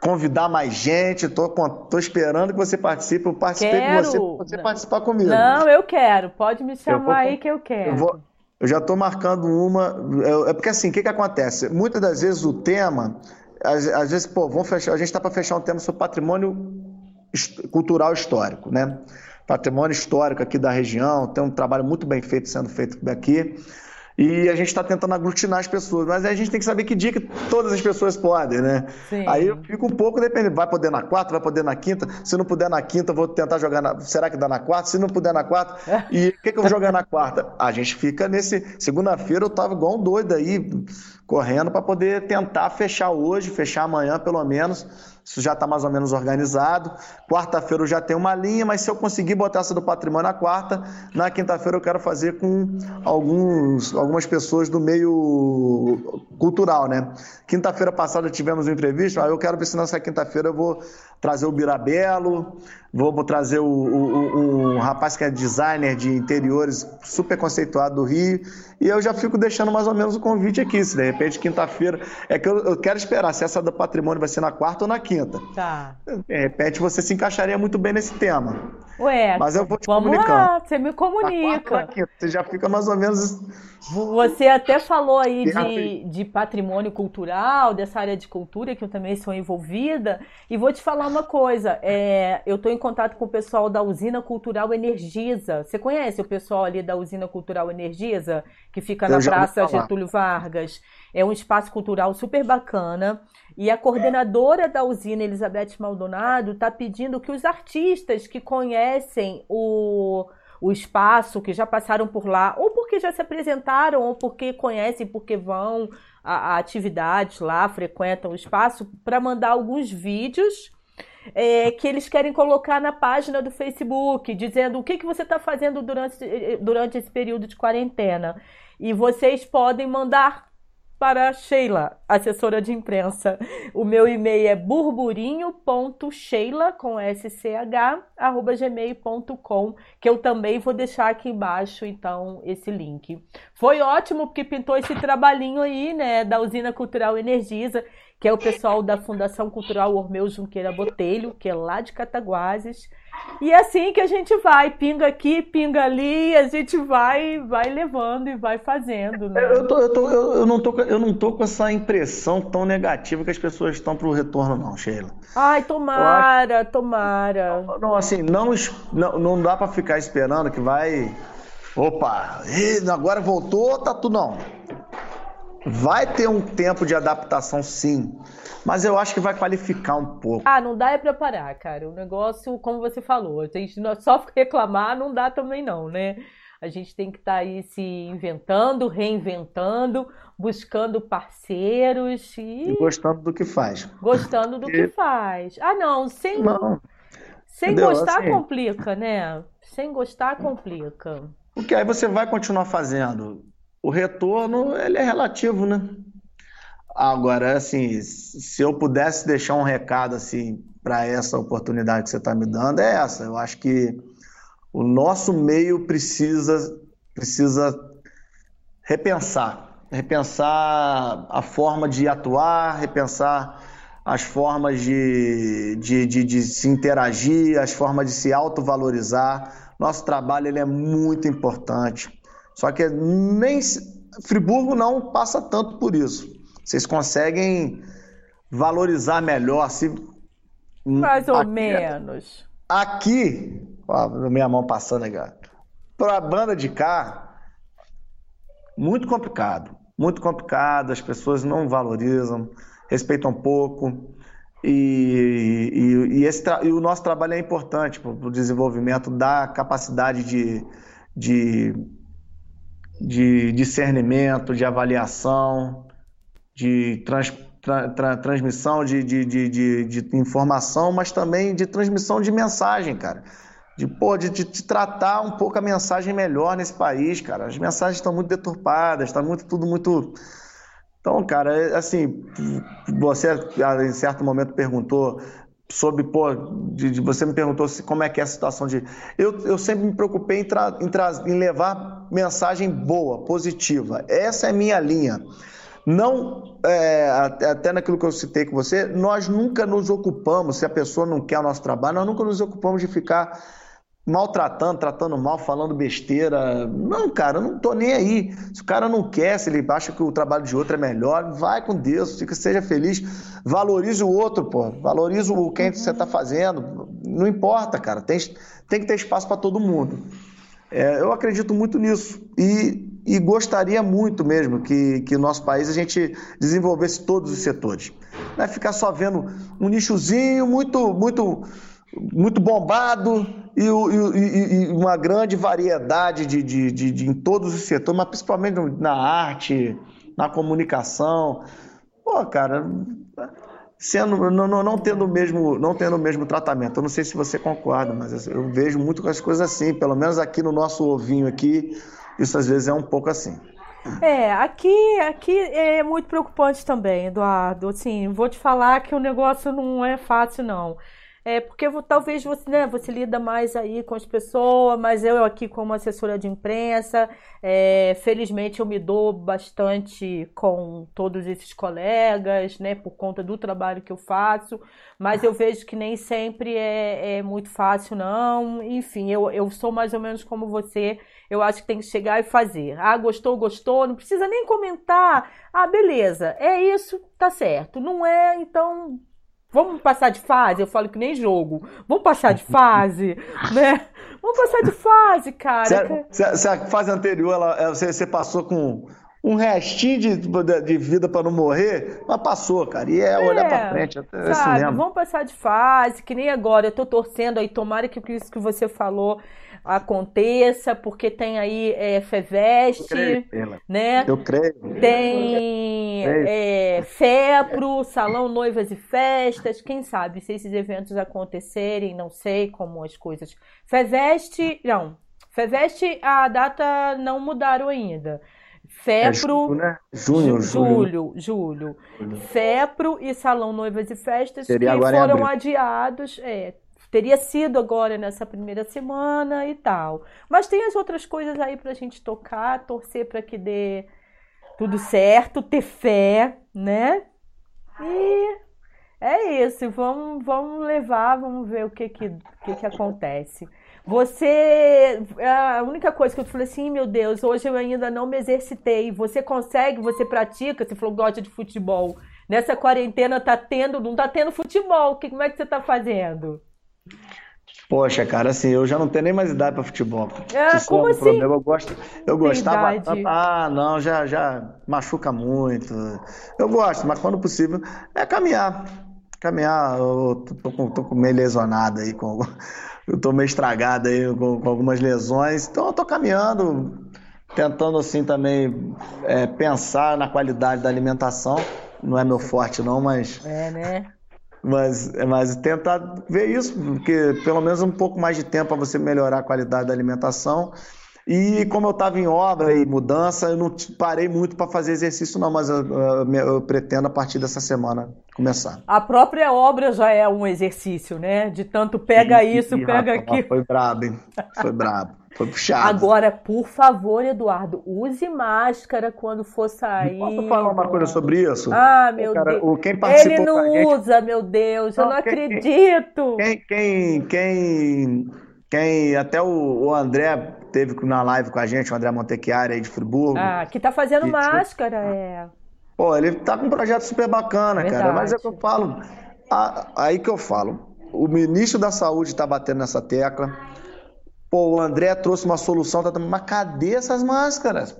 convidar mais gente. Tô, tô esperando que você participe. Eu participei quero. com você, você participar comigo. Não, eu quero. Pode me chamar vou, aí que eu quero. Eu, vou, eu já estou marcando uma. É, é porque assim, o que, que acontece? Muitas das vezes o tema às, às vezes, pô, vamos fechar, a gente está para fechar um tema sobre patrimônio cultural histórico, né? Patrimônio histórico aqui da região, tem um trabalho muito bem feito sendo feito aqui. E a gente está tentando aglutinar as pessoas, mas a gente tem que saber que dia que todas as pessoas podem, né? Sim. Aí eu fico um pouco dependendo. Vai poder na quarta, vai poder na quinta. Se não puder na quinta, vou tentar jogar na. Será que dá na quarta? Se não puder na quarta, e o que, que eu vou jogar na quarta? A gente fica nesse. Segunda-feira eu tava igual um doido aí, correndo para poder tentar fechar hoje, fechar amanhã pelo menos isso já está mais ou menos organizado. Quarta-feira eu já tenho uma linha, mas se eu conseguir botar essa do patrimônio na quarta, na quinta-feira eu quero fazer com alguns, algumas pessoas do meio cultural, né? Quinta-feira passada tivemos um imprevisto, aí eu quero ver se nessa quinta-feira eu vou trazer o Birabelo, vou trazer o, o, o, rapaz que é designer de interiores, super conceituado do Rio, e eu já fico deixando mais ou menos o convite aqui, se de repente quinta-feira, é que eu, eu, quero esperar se essa do patrimônio vai ser na quarta ou na quinta. Tá. De repente você se encaixaria muito bem nesse tema. Ué, mas eu vou te vamos comunicando. lá, você me comunica. Quinta, você já fica mais ou menos... Você até falou aí de, de patrimônio cultural, dessa área de cultura que eu também sou envolvida, e vou te falar uma coisa, é, eu estou em contato com o pessoal da Usina Cultural Energisa. Você conhece o pessoal ali da Usina Cultural Energisa, que fica na Praça Getúlio Vargas? É um espaço cultural super bacana. E a coordenadora da usina, Elizabeth Maldonado, está pedindo que os artistas que conhecem o, o espaço, que já passaram por lá, ou porque já se apresentaram, ou porque conhecem, porque vão a, a atividades lá, frequentam o espaço, para mandar alguns vídeos é, que eles querem colocar na página do Facebook, dizendo o que, que você está fazendo durante, durante esse período de quarentena. E vocês podem mandar para Sheila, assessora de imprensa. O meu e-mail é burburinho.sheila com sch arroba gmail.com, que eu também vou deixar aqui embaixo, então, esse link. Foi ótimo porque pintou esse trabalhinho aí, né, da Usina Cultural Energisa que é o pessoal da Fundação Cultural Ormeu Junqueira Botelho, que é lá de Cataguases. E é assim que a gente vai, pinga aqui, pinga ali, a gente vai vai levando e vai fazendo. Né? Eu, tô, eu, tô, eu, não tô, eu não tô com essa impressão tão negativa que as pessoas estão para o retorno, não, Sheila. Ai, tomara, acho... tomara. Não, não, assim, não, não, não dá para ficar esperando que vai. Opa, agora voltou, tá tudo não. Vai ter um tempo de adaptação, sim. Mas eu acho que vai qualificar um pouco. Ah, não dá é pra parar, cara. O negócio, como você falou, a gente só reclamar não dá também não, né? A gente tem que estar tá aí se inventando, reinventando, buscando parceiros e... e gostando do que faz. Gostando do que faz. Ah, não, sem não. Sem Entendeu? gostar assim... complica, né? Sem gostar complica. Porque aí você vai continuar fazendo o retorno ele é relativo, né? Agora, assim, se eu pudesse deixar um recado assim para essa oportunidade que você está me dando, é essa. Eu acho que o nosso meio precisa precisa repensar, repensar a forma de atuar, repensar as formas de, de, de, de se interagir, as formas de se autovalorizar. Nosso trabalho ele é muito importante. Só que nem Friburgo não passa tanto por isso. Vocês conseguem valorizar melhor se mais ou aqui, menos. Aqui, ó, minha mão passando aqui, para a banda de cá, muito complicado. Muito complicado, as pessoas não valorizam, respeitam pouco. E, e, e, esse, e o nosso trabalho é importante para o desenvolvimento da capacidade de, de, de discernimento, de avaliação, de trans, tra, tra, transmissão de, de, de, de, informação, mas também de transmissão de mensagem, cara. De, pô, de, de, tratar um pouco a mensagem melhor nesse país, cara. As mensagens estão muito deturpadas, está muito, tudo muito. Então, cara, é, assim, você em certo momento perguntou sobre, pô, de, de, você me perguntou se, como é que é a situação de. Eu, eu sempre me preocupei em, tra, em, tra, em levar mensagem boa, positiva. Essa é a minha linha. Não, é, até naquilo que eu citei com você, nós nunca nos ocupamos, se a pessoa não quer o nosso trabalho, nós nunca nos ocupamos de ficar maltratando, tratando mal, falando besteira. Não, cara, eu não tô nem aí. Se o cara não quer, se ele acha que o trabalho de outro é melhor, vai com Deus, fica, seja feliz. Valorize o outro, pô. Valorize o quem você tá fazendo. Não importa, cara. Tem, tem que ter espaço para todo mundo. É, eu acredito muito nisso. E e gostaria muito mesmo que, que no nosso país a gente desenvolvesse todos os setores. Não é ficar só vendo um nichozinho muito, muito, muito bombado e, e, e uma grande variedade de, de, de, de, em todos os setores, mas principalmente na arte, na comunicação. Pô, cara, sendo não, não, tendo o mesmo não tendo o mesmo tratamento. Eu não sei se você concorda, mas eu vejo muito com as coisas assim, pelo menos aqui no nosso ovinho aqui, isso às vezes é um pouco assim. É, aqui, aqui é muito preocupante também, Eduardo. Assim, vou te falar que o negócio não é fácil, não. É porque talvez você, né, você lida mais aí com as pessoas, mas eu aqui como assessora de imprensa, é, felizmente eu me dou bastante com todos esses colegas, né, por conta do trabalho que eu faço, mas eu vejo que nem sempre é, é muito fácil, não. Enfim, eu, eu sou mais ou menos como você, eu acho que tem que chegar e fazer. Ah, gostou, gostou, não precisa nem comentar. Ah, beleza, é isso, tá certo. Não é, então Vamos passar de fase? Eu falo que nem jogo. Vamos passar de fase, né? Vamos passar de fase, cara. Se a, se a fase anterior ela, você, você passou com um restinho de, de vida para não morrer, mas passou, cara. E é, é olhar para frente. É sabe, vamos passar de fase, que nem agora. Eu tô torcendo aí, tomara que isso que você falou aconteça, porque tem aí é, FEVEST, né? Eu creio. Tem é, FEPRO, Salão Noivas e Festas, quem sabe se esses eventos acontecerem, não sei como as coisas. FEVEST, não, FEVEST a data não mudaram ainda. FEPRO. É julho, né? Junho, julho, julho, julho. FEPRO e Salão Noivas e Festas Seria que foram adiados. É, teria sido agora nessa primeira semana e tal. Mas tem as outras coisas aí para a gente tocar, torcer para que dê tudo certo, ter fé, né? E é isso, vamos, vamos levar, vamos ver o que que, que, que acontece. Você, a única coisa que eu falei assim, meu Deus, hoje eu ainda não me exercitei. Você consegue, você pratica, você falou gosta de futebol. Nessa quarentena tá tendo, não tá tendo futebol. Que, como é que você tá fazendo? Poxa, cara, assim, eu já não tenho nem mais idade para futebol. Ah, Isso como é um assim? problema. Eu, gosto, eu gostava. Ah, não, já, já machuca muito. Eu gosto, mas quando possível é caminhar. Caminhar, eu tô, tô, tô meio lesionado aí, com, eu tô meio estragado aí com, com algumas lesões. Então eu tô caminhando, tentando assim também é, pensar na qualidade da alimentação. Não é meu forte, não, mas. É, né? Mas, mas tentar ver isso, porque pelo menos um pouco mais de tempo para você melhorar a qualidade da alimentação. E como eu estava em obra e mudança, eu não parei muito para fazer exercício, não, mas eu, eu, eu, pretendo a partir dessa semana começar. A própria obra já é um exercício, né? De tanto pega isso, pega aqui. Foi brabo, hein? Foi brabo. Foi puxado. Agora, por favor, Eduardo, use máscara quando for sair. Posso falar uma coisa sobre isso? Ah, meu Cara, Deus. O, quem participou Ele não gente... usa, meu Deus, não, eu não quem, acredito. Quem, quem, quem, quem, até o, o André teve na live com a gente, o André Montechiari aí de Friburgo. Ah, que tá fazendo que, máscara, tipo, é. Pô, ele tá com um projeto super bacana, Verdade. cara. Mas é que eu falo. Aí que eu falo. O ministro da Saúde tá batendo nessa tecla. Pô, o André trouxe uma solução, tá mas cadê essas máscaras?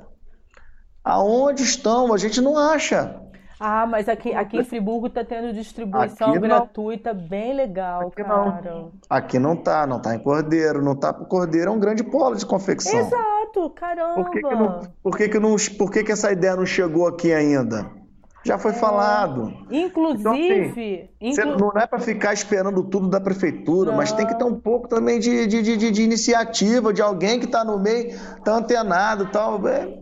Aonde estão? A gente não acha. Ah, mas aqui, aqui em Friburgo tá tendo distribuição aqui gratuita, bem legal, aqui cara. Não. Aqui não tá, não tá em Cordeiro, não tá. Cordeiro é um grande polo de confecção. Exato, caramba. Por que, que, não, por que, que, não, por que, que essa ideia não chegou aqui ainda? Já foi é. falado. Inclusive. Então, assim, inclu... Não é para ficar esperando tudo da prefeitura, não. mas tem que ter um pouco também de, de, de, de iniciativa, de alguém que está no meio, está antenado tal. É,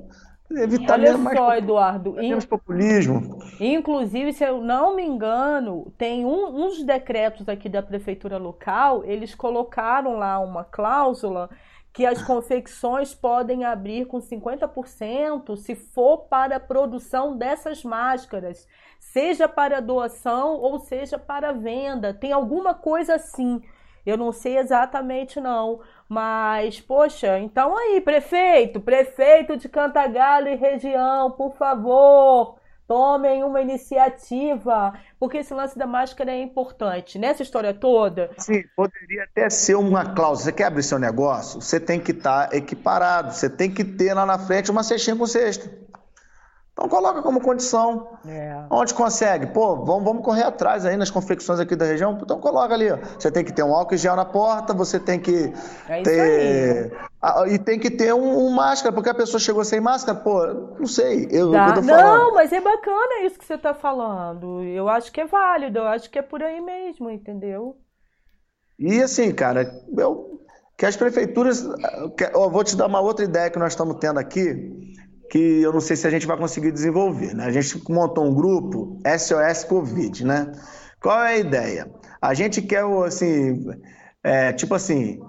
evitar Olha mais, só, Eduardo. Menos populismo. Inclusive, se eu não me engano, tem um, uns decretos aqui da prefeitura local, eles colocaram lá uma cláusula que as confecções podem abrir com 50% se for para a produção dessas máscaras, seja para doação ou seja para venda. Tem alguma coisa assim. Eu não sei exatamente não, mas poxa, então aí, prefeito, prefeito de Cantagalo e região, por favor, Tomem uma iniciativa, porque esse lance da máscara é importante. Nessa história toda. Sim, poderia até ser uma cláusula. Você quer abrir seu negócio? Você tem que estar tá equiparado. Você tem que ter lá na frente uma cestinha com cesto. Então coloca como condição. É. Onde consegue? Pô, vamos, vamos correr atrás aí nas confecções aqui da região. Então coloca ali. Ó. Você tem que ter um álcool gel na porta, você tem que é ter. e tem que ter um, um, máscara, porque a pessoa chegou sem máscara, pô, não sei. Eu, eu não, mas é bacana isso que você está falando. Eu acho que é válido, eu acho que é por aí mesmo, entendeu? E assim, cara, eu que as prefeituras. Que, ó, vou te dar uma outra ideia que nós estamos tendo aqui que eu não sei se a gente vai conseguir desenvolver. Né? A gente montou um grupo SOS Covid, né? Qual é a ideia? A gente quer, assim, é, tipo assim,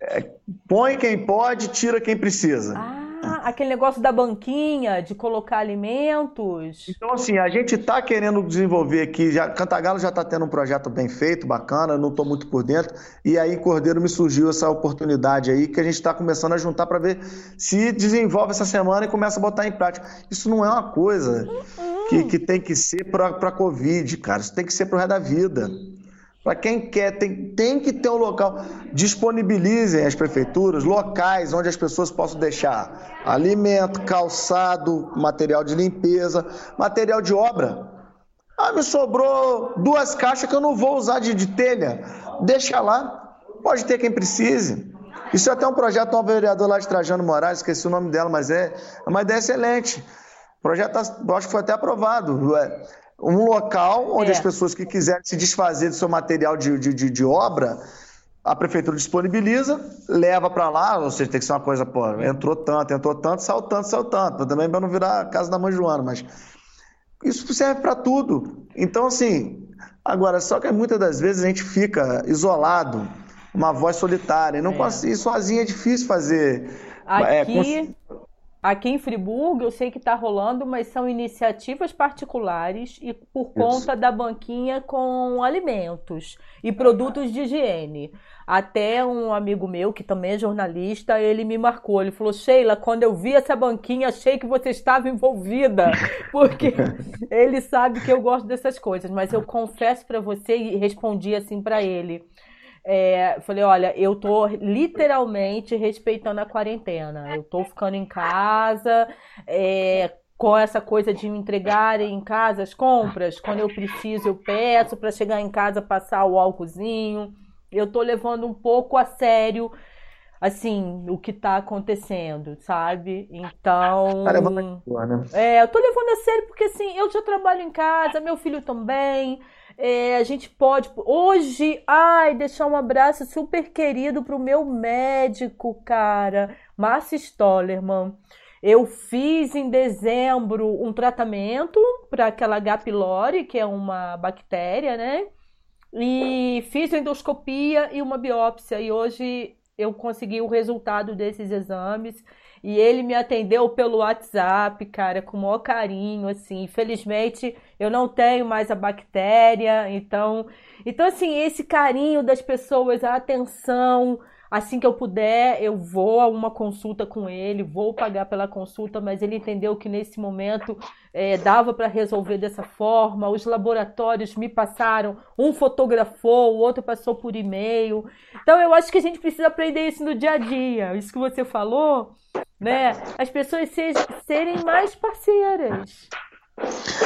é, põe quem pode, tira quem precisa. Ah. Ah, aquele negócio da banquinha, de colocar alimentos. Então, assim, a gente está querendo desenvolver aqui. Já, Cantagalo já está tendo um projeto bem feito, bacana, não estou muito por dentro. E aí, Cordeiro, me surgiu essa oportunidade aí que a gente está começando a juntar para ver se desenvolve essa semana e começa a botar em prática. Isso não é uma coisa uhum. que, que tem que ser para a Covid, cara. Isso tem que ser para o resto da vida. Para quem quer, tem, tem que ter um local. Disponibilizem as prefeituras locais onde as pessoas possam deixar alimento, calçado, material de limpeza, material de obra. Ah, me sobrou duas caixas que eu não vou usar de, de telha. Deixa lá. Pode ter quem precise. Isso é até um projeto de um vereador lá de Trajano Moraes, esqueci o nome dela, mas é, é uma ideia excelente. O projeto, tá, acho que foi até aprovado. Um local onde é. as pessoas que quiserem se desfazer do seu material de, de, de, de obra, a prefeitura disponibiliza, leva para lá, ou seja, tem que ser uma coisa, pô, entrou tanto, entrou tanto, saiu tanto, saiu tanto, também para não virar a casa da mãe Joana, mas isso serve para tudo. Então, assim, agora, só que muitas das vezes a gente fica isolado, uma voz solitária, e não é. consegue, sozinho é difícil fazer. É, Aqui, é, Aqui em Friburgo, eu sei que está rolando, mas são iniciativas particulares e por conta da banquinha com alimentos e produtos de higiene. Até um amigo meu, que também é jornalista, ele me marcou. Ele falou: Sheila, quando eu vi essa banquinha, achei que você estava envolvida, porque ele sabe que eu gosto dessas coisas. Mas eu confesso para você e respondi assim para ele. É, falei, olha, eu tô literalmente respeitando a quarentena. Eu tô ficando em casa, é, com essa coisa de me entregarem em casa as compras. Quando eu preciso, eu peço para chegar em casa passar o álcoolzinho. Eu tô levando um pouco a sério assim, o que tá acontecendo, sabe? Então. Tá levando a né? É, eu tô levando a sério porque assim, eu já trabalho em casa, meu filho também. É, a gente pode. Hoje, ai, deixar um abraço super querido pro meu médico, cara, Márcio Stollerman. Eu fiz em dezembro um tratamento para aquela H. pylori, que é uma bactéria, né? E fiz endoscopia e uma biópsia. E hoje eu consegui o resultado desses exames. E ele me atendeu pelo WhatsApp, cara, com o maior carinho, assim. Infelizmente, eu não tenho mais a bactéria, então, então assim, esse carinho das pessoas, a atenção, Assim que eu puder, eu vou a uma consulta com ele, vou pagar pela consulta, mas ele entendeu que nesse momento é, dava para resolver dessa forma. Os laboratórios me passaram, um fotografou, o outro passou por e-mail. Então eu acho que a gente precisa aprender isso no dia a dia. Isso que você falou, né? As pessoas se, serem mais parceiras.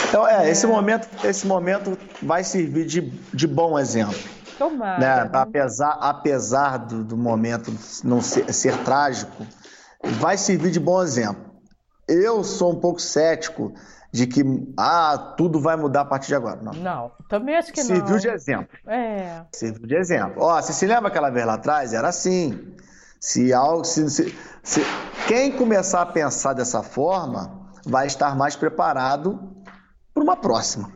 Então, é, é, esse momento, esse momento vai servir de, de bom exemplo. Tomara. Né? Apesar, apesar do, do momento não ser, ser trágico, vai servir de bom exemplo. Eu sou um pouco cético de que ah, tudo vai mudar a partir de agora. Não, não também acho que Serviu não. Serviu de exemplo. É. Serviu de exemplo. Ó, você se lembra aquela vez lá atrás? Era assim. Se algo. Se, se, se, quem começar a pensar dessa forma vai estar mais preparado para uma próxima.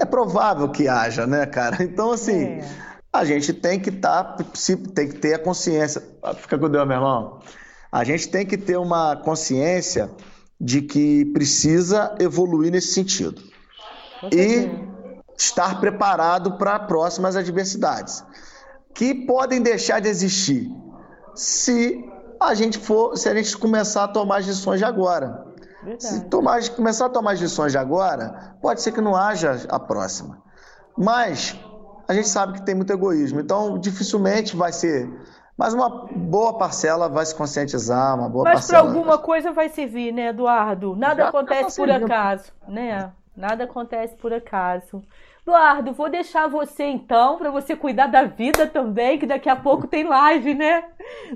É provável que haja, né, cara? Então, assim, é. a gente tem que estar, tá, tem que ter a consciência. Ah, fica com Deus, meu irmão. A gente tem que ter uma consciência de que precisa evoluir nesse sentido. E estar preparado para próximas adversidades, que podem deixar de existir se a gente for, se a gente começar a tomar as lições de agora. Verdade. Se tomar, começar a tomar as lições de agora, pode ser que não haja a próxima. Mas a gente sabe que tem muito egoísmo, então dificilmente vai ser. Mas uma boa parcela vai se conscientizar, uma boa Mas parcela. Mas para alguma coisa vai servir, né, Eduardo? Nada Já acontece tá por acaso, né? Nada acontece por acaso. Eduardo, vou deixar você então para você cuidar da vida também, que daqui a pouco tem live, né?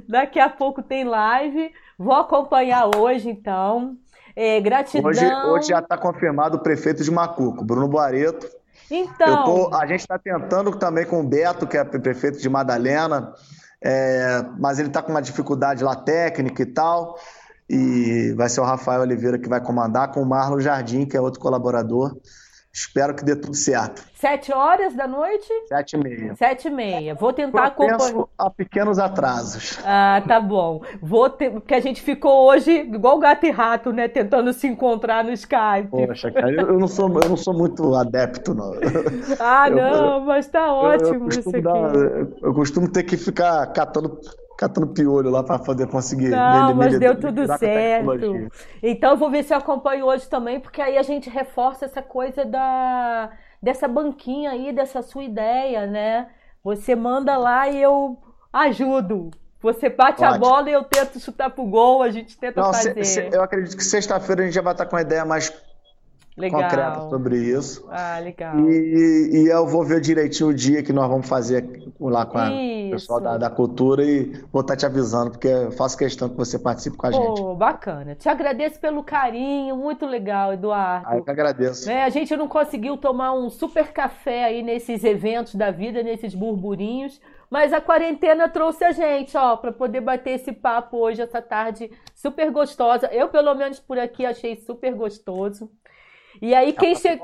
Daqui a pouco tem live. Vou acompanhar hoje então. É, gratidão. Hoje, hoje já está confirmado o prefeito de Macuco, Bruno Boareto. Então. Tô, a gente está tentando também com o Beto, que é prefeito de Madalena, é, mas ele está com uma dificuldade lá técnica e tal. E vai ser o Rafael Oliveira que vai comandar, com o Marlon Jardim, que é outro colaborador. Espero que dê tudo certo. Sete horas da noite? Sete e meia. Sete e meia. Vou tentar acompanhar. a pequenos atrasos. Ah, tá bom. Vou ter... Porque a gente ficou hoje igual gato e rato, né? Tentando se encontrar no Skype. Poxa, cara, eu não sou, eu não sou muito adepto, não. Ah, eu, não, mas tá ótimo eu isso aqui. Dar, eu costumo ter que ficar catando catando piolho lá para poder conseguir. Não, mas deu tudo certo. Então eu vou ver se eu acompanho hoje também, porque aí a gente reforça essa coisa da dessa banquinha aí, dessa sua ideia, né? Você manda lá e eu ajudo. Você bate Ótimo. a bola e eu tento chutar pro gol, a gente tenta Não, fazer. Se, se, eu acredito que sexta-feira a gente já vai estar com uma ideia mais Legal. concreta sobre isso. Ah, legal. E, e, eu vou ver direitinho o dia que nós vamos fazer lá com o pessoal da, da, cultura e vou estar te avisando, porque eu faço questão que você participe com a gente. Oh, bacana. Te agradeço pelo carinho, muito legal, Eduardo. Ah, eu que agradeço. É, a gente não conseguiu tomar um super café aí nesses eventos da vida, nesses burburinhos, mas a quarentena trouxe a gente, ó, para poder bater esse papo hoje, essa tarde super gostosa. Eu, pelo menos por aqui, achei super gostoso. E aí, quem, che...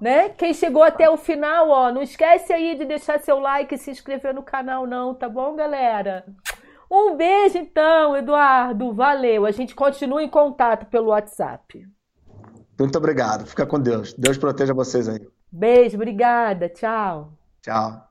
né? quem chegou até o final, ó, não esquece aí de deixar seu like e se inscrever no canal, não, tá bom, galera? Um beijo, então, Eduardo. Valeu. A gente continua em contato pelo WhatsApp. Muito obrigado. Fica com Deus. Deus proteja vocês aí. Beijo, obrigada. Tchau. Tchau.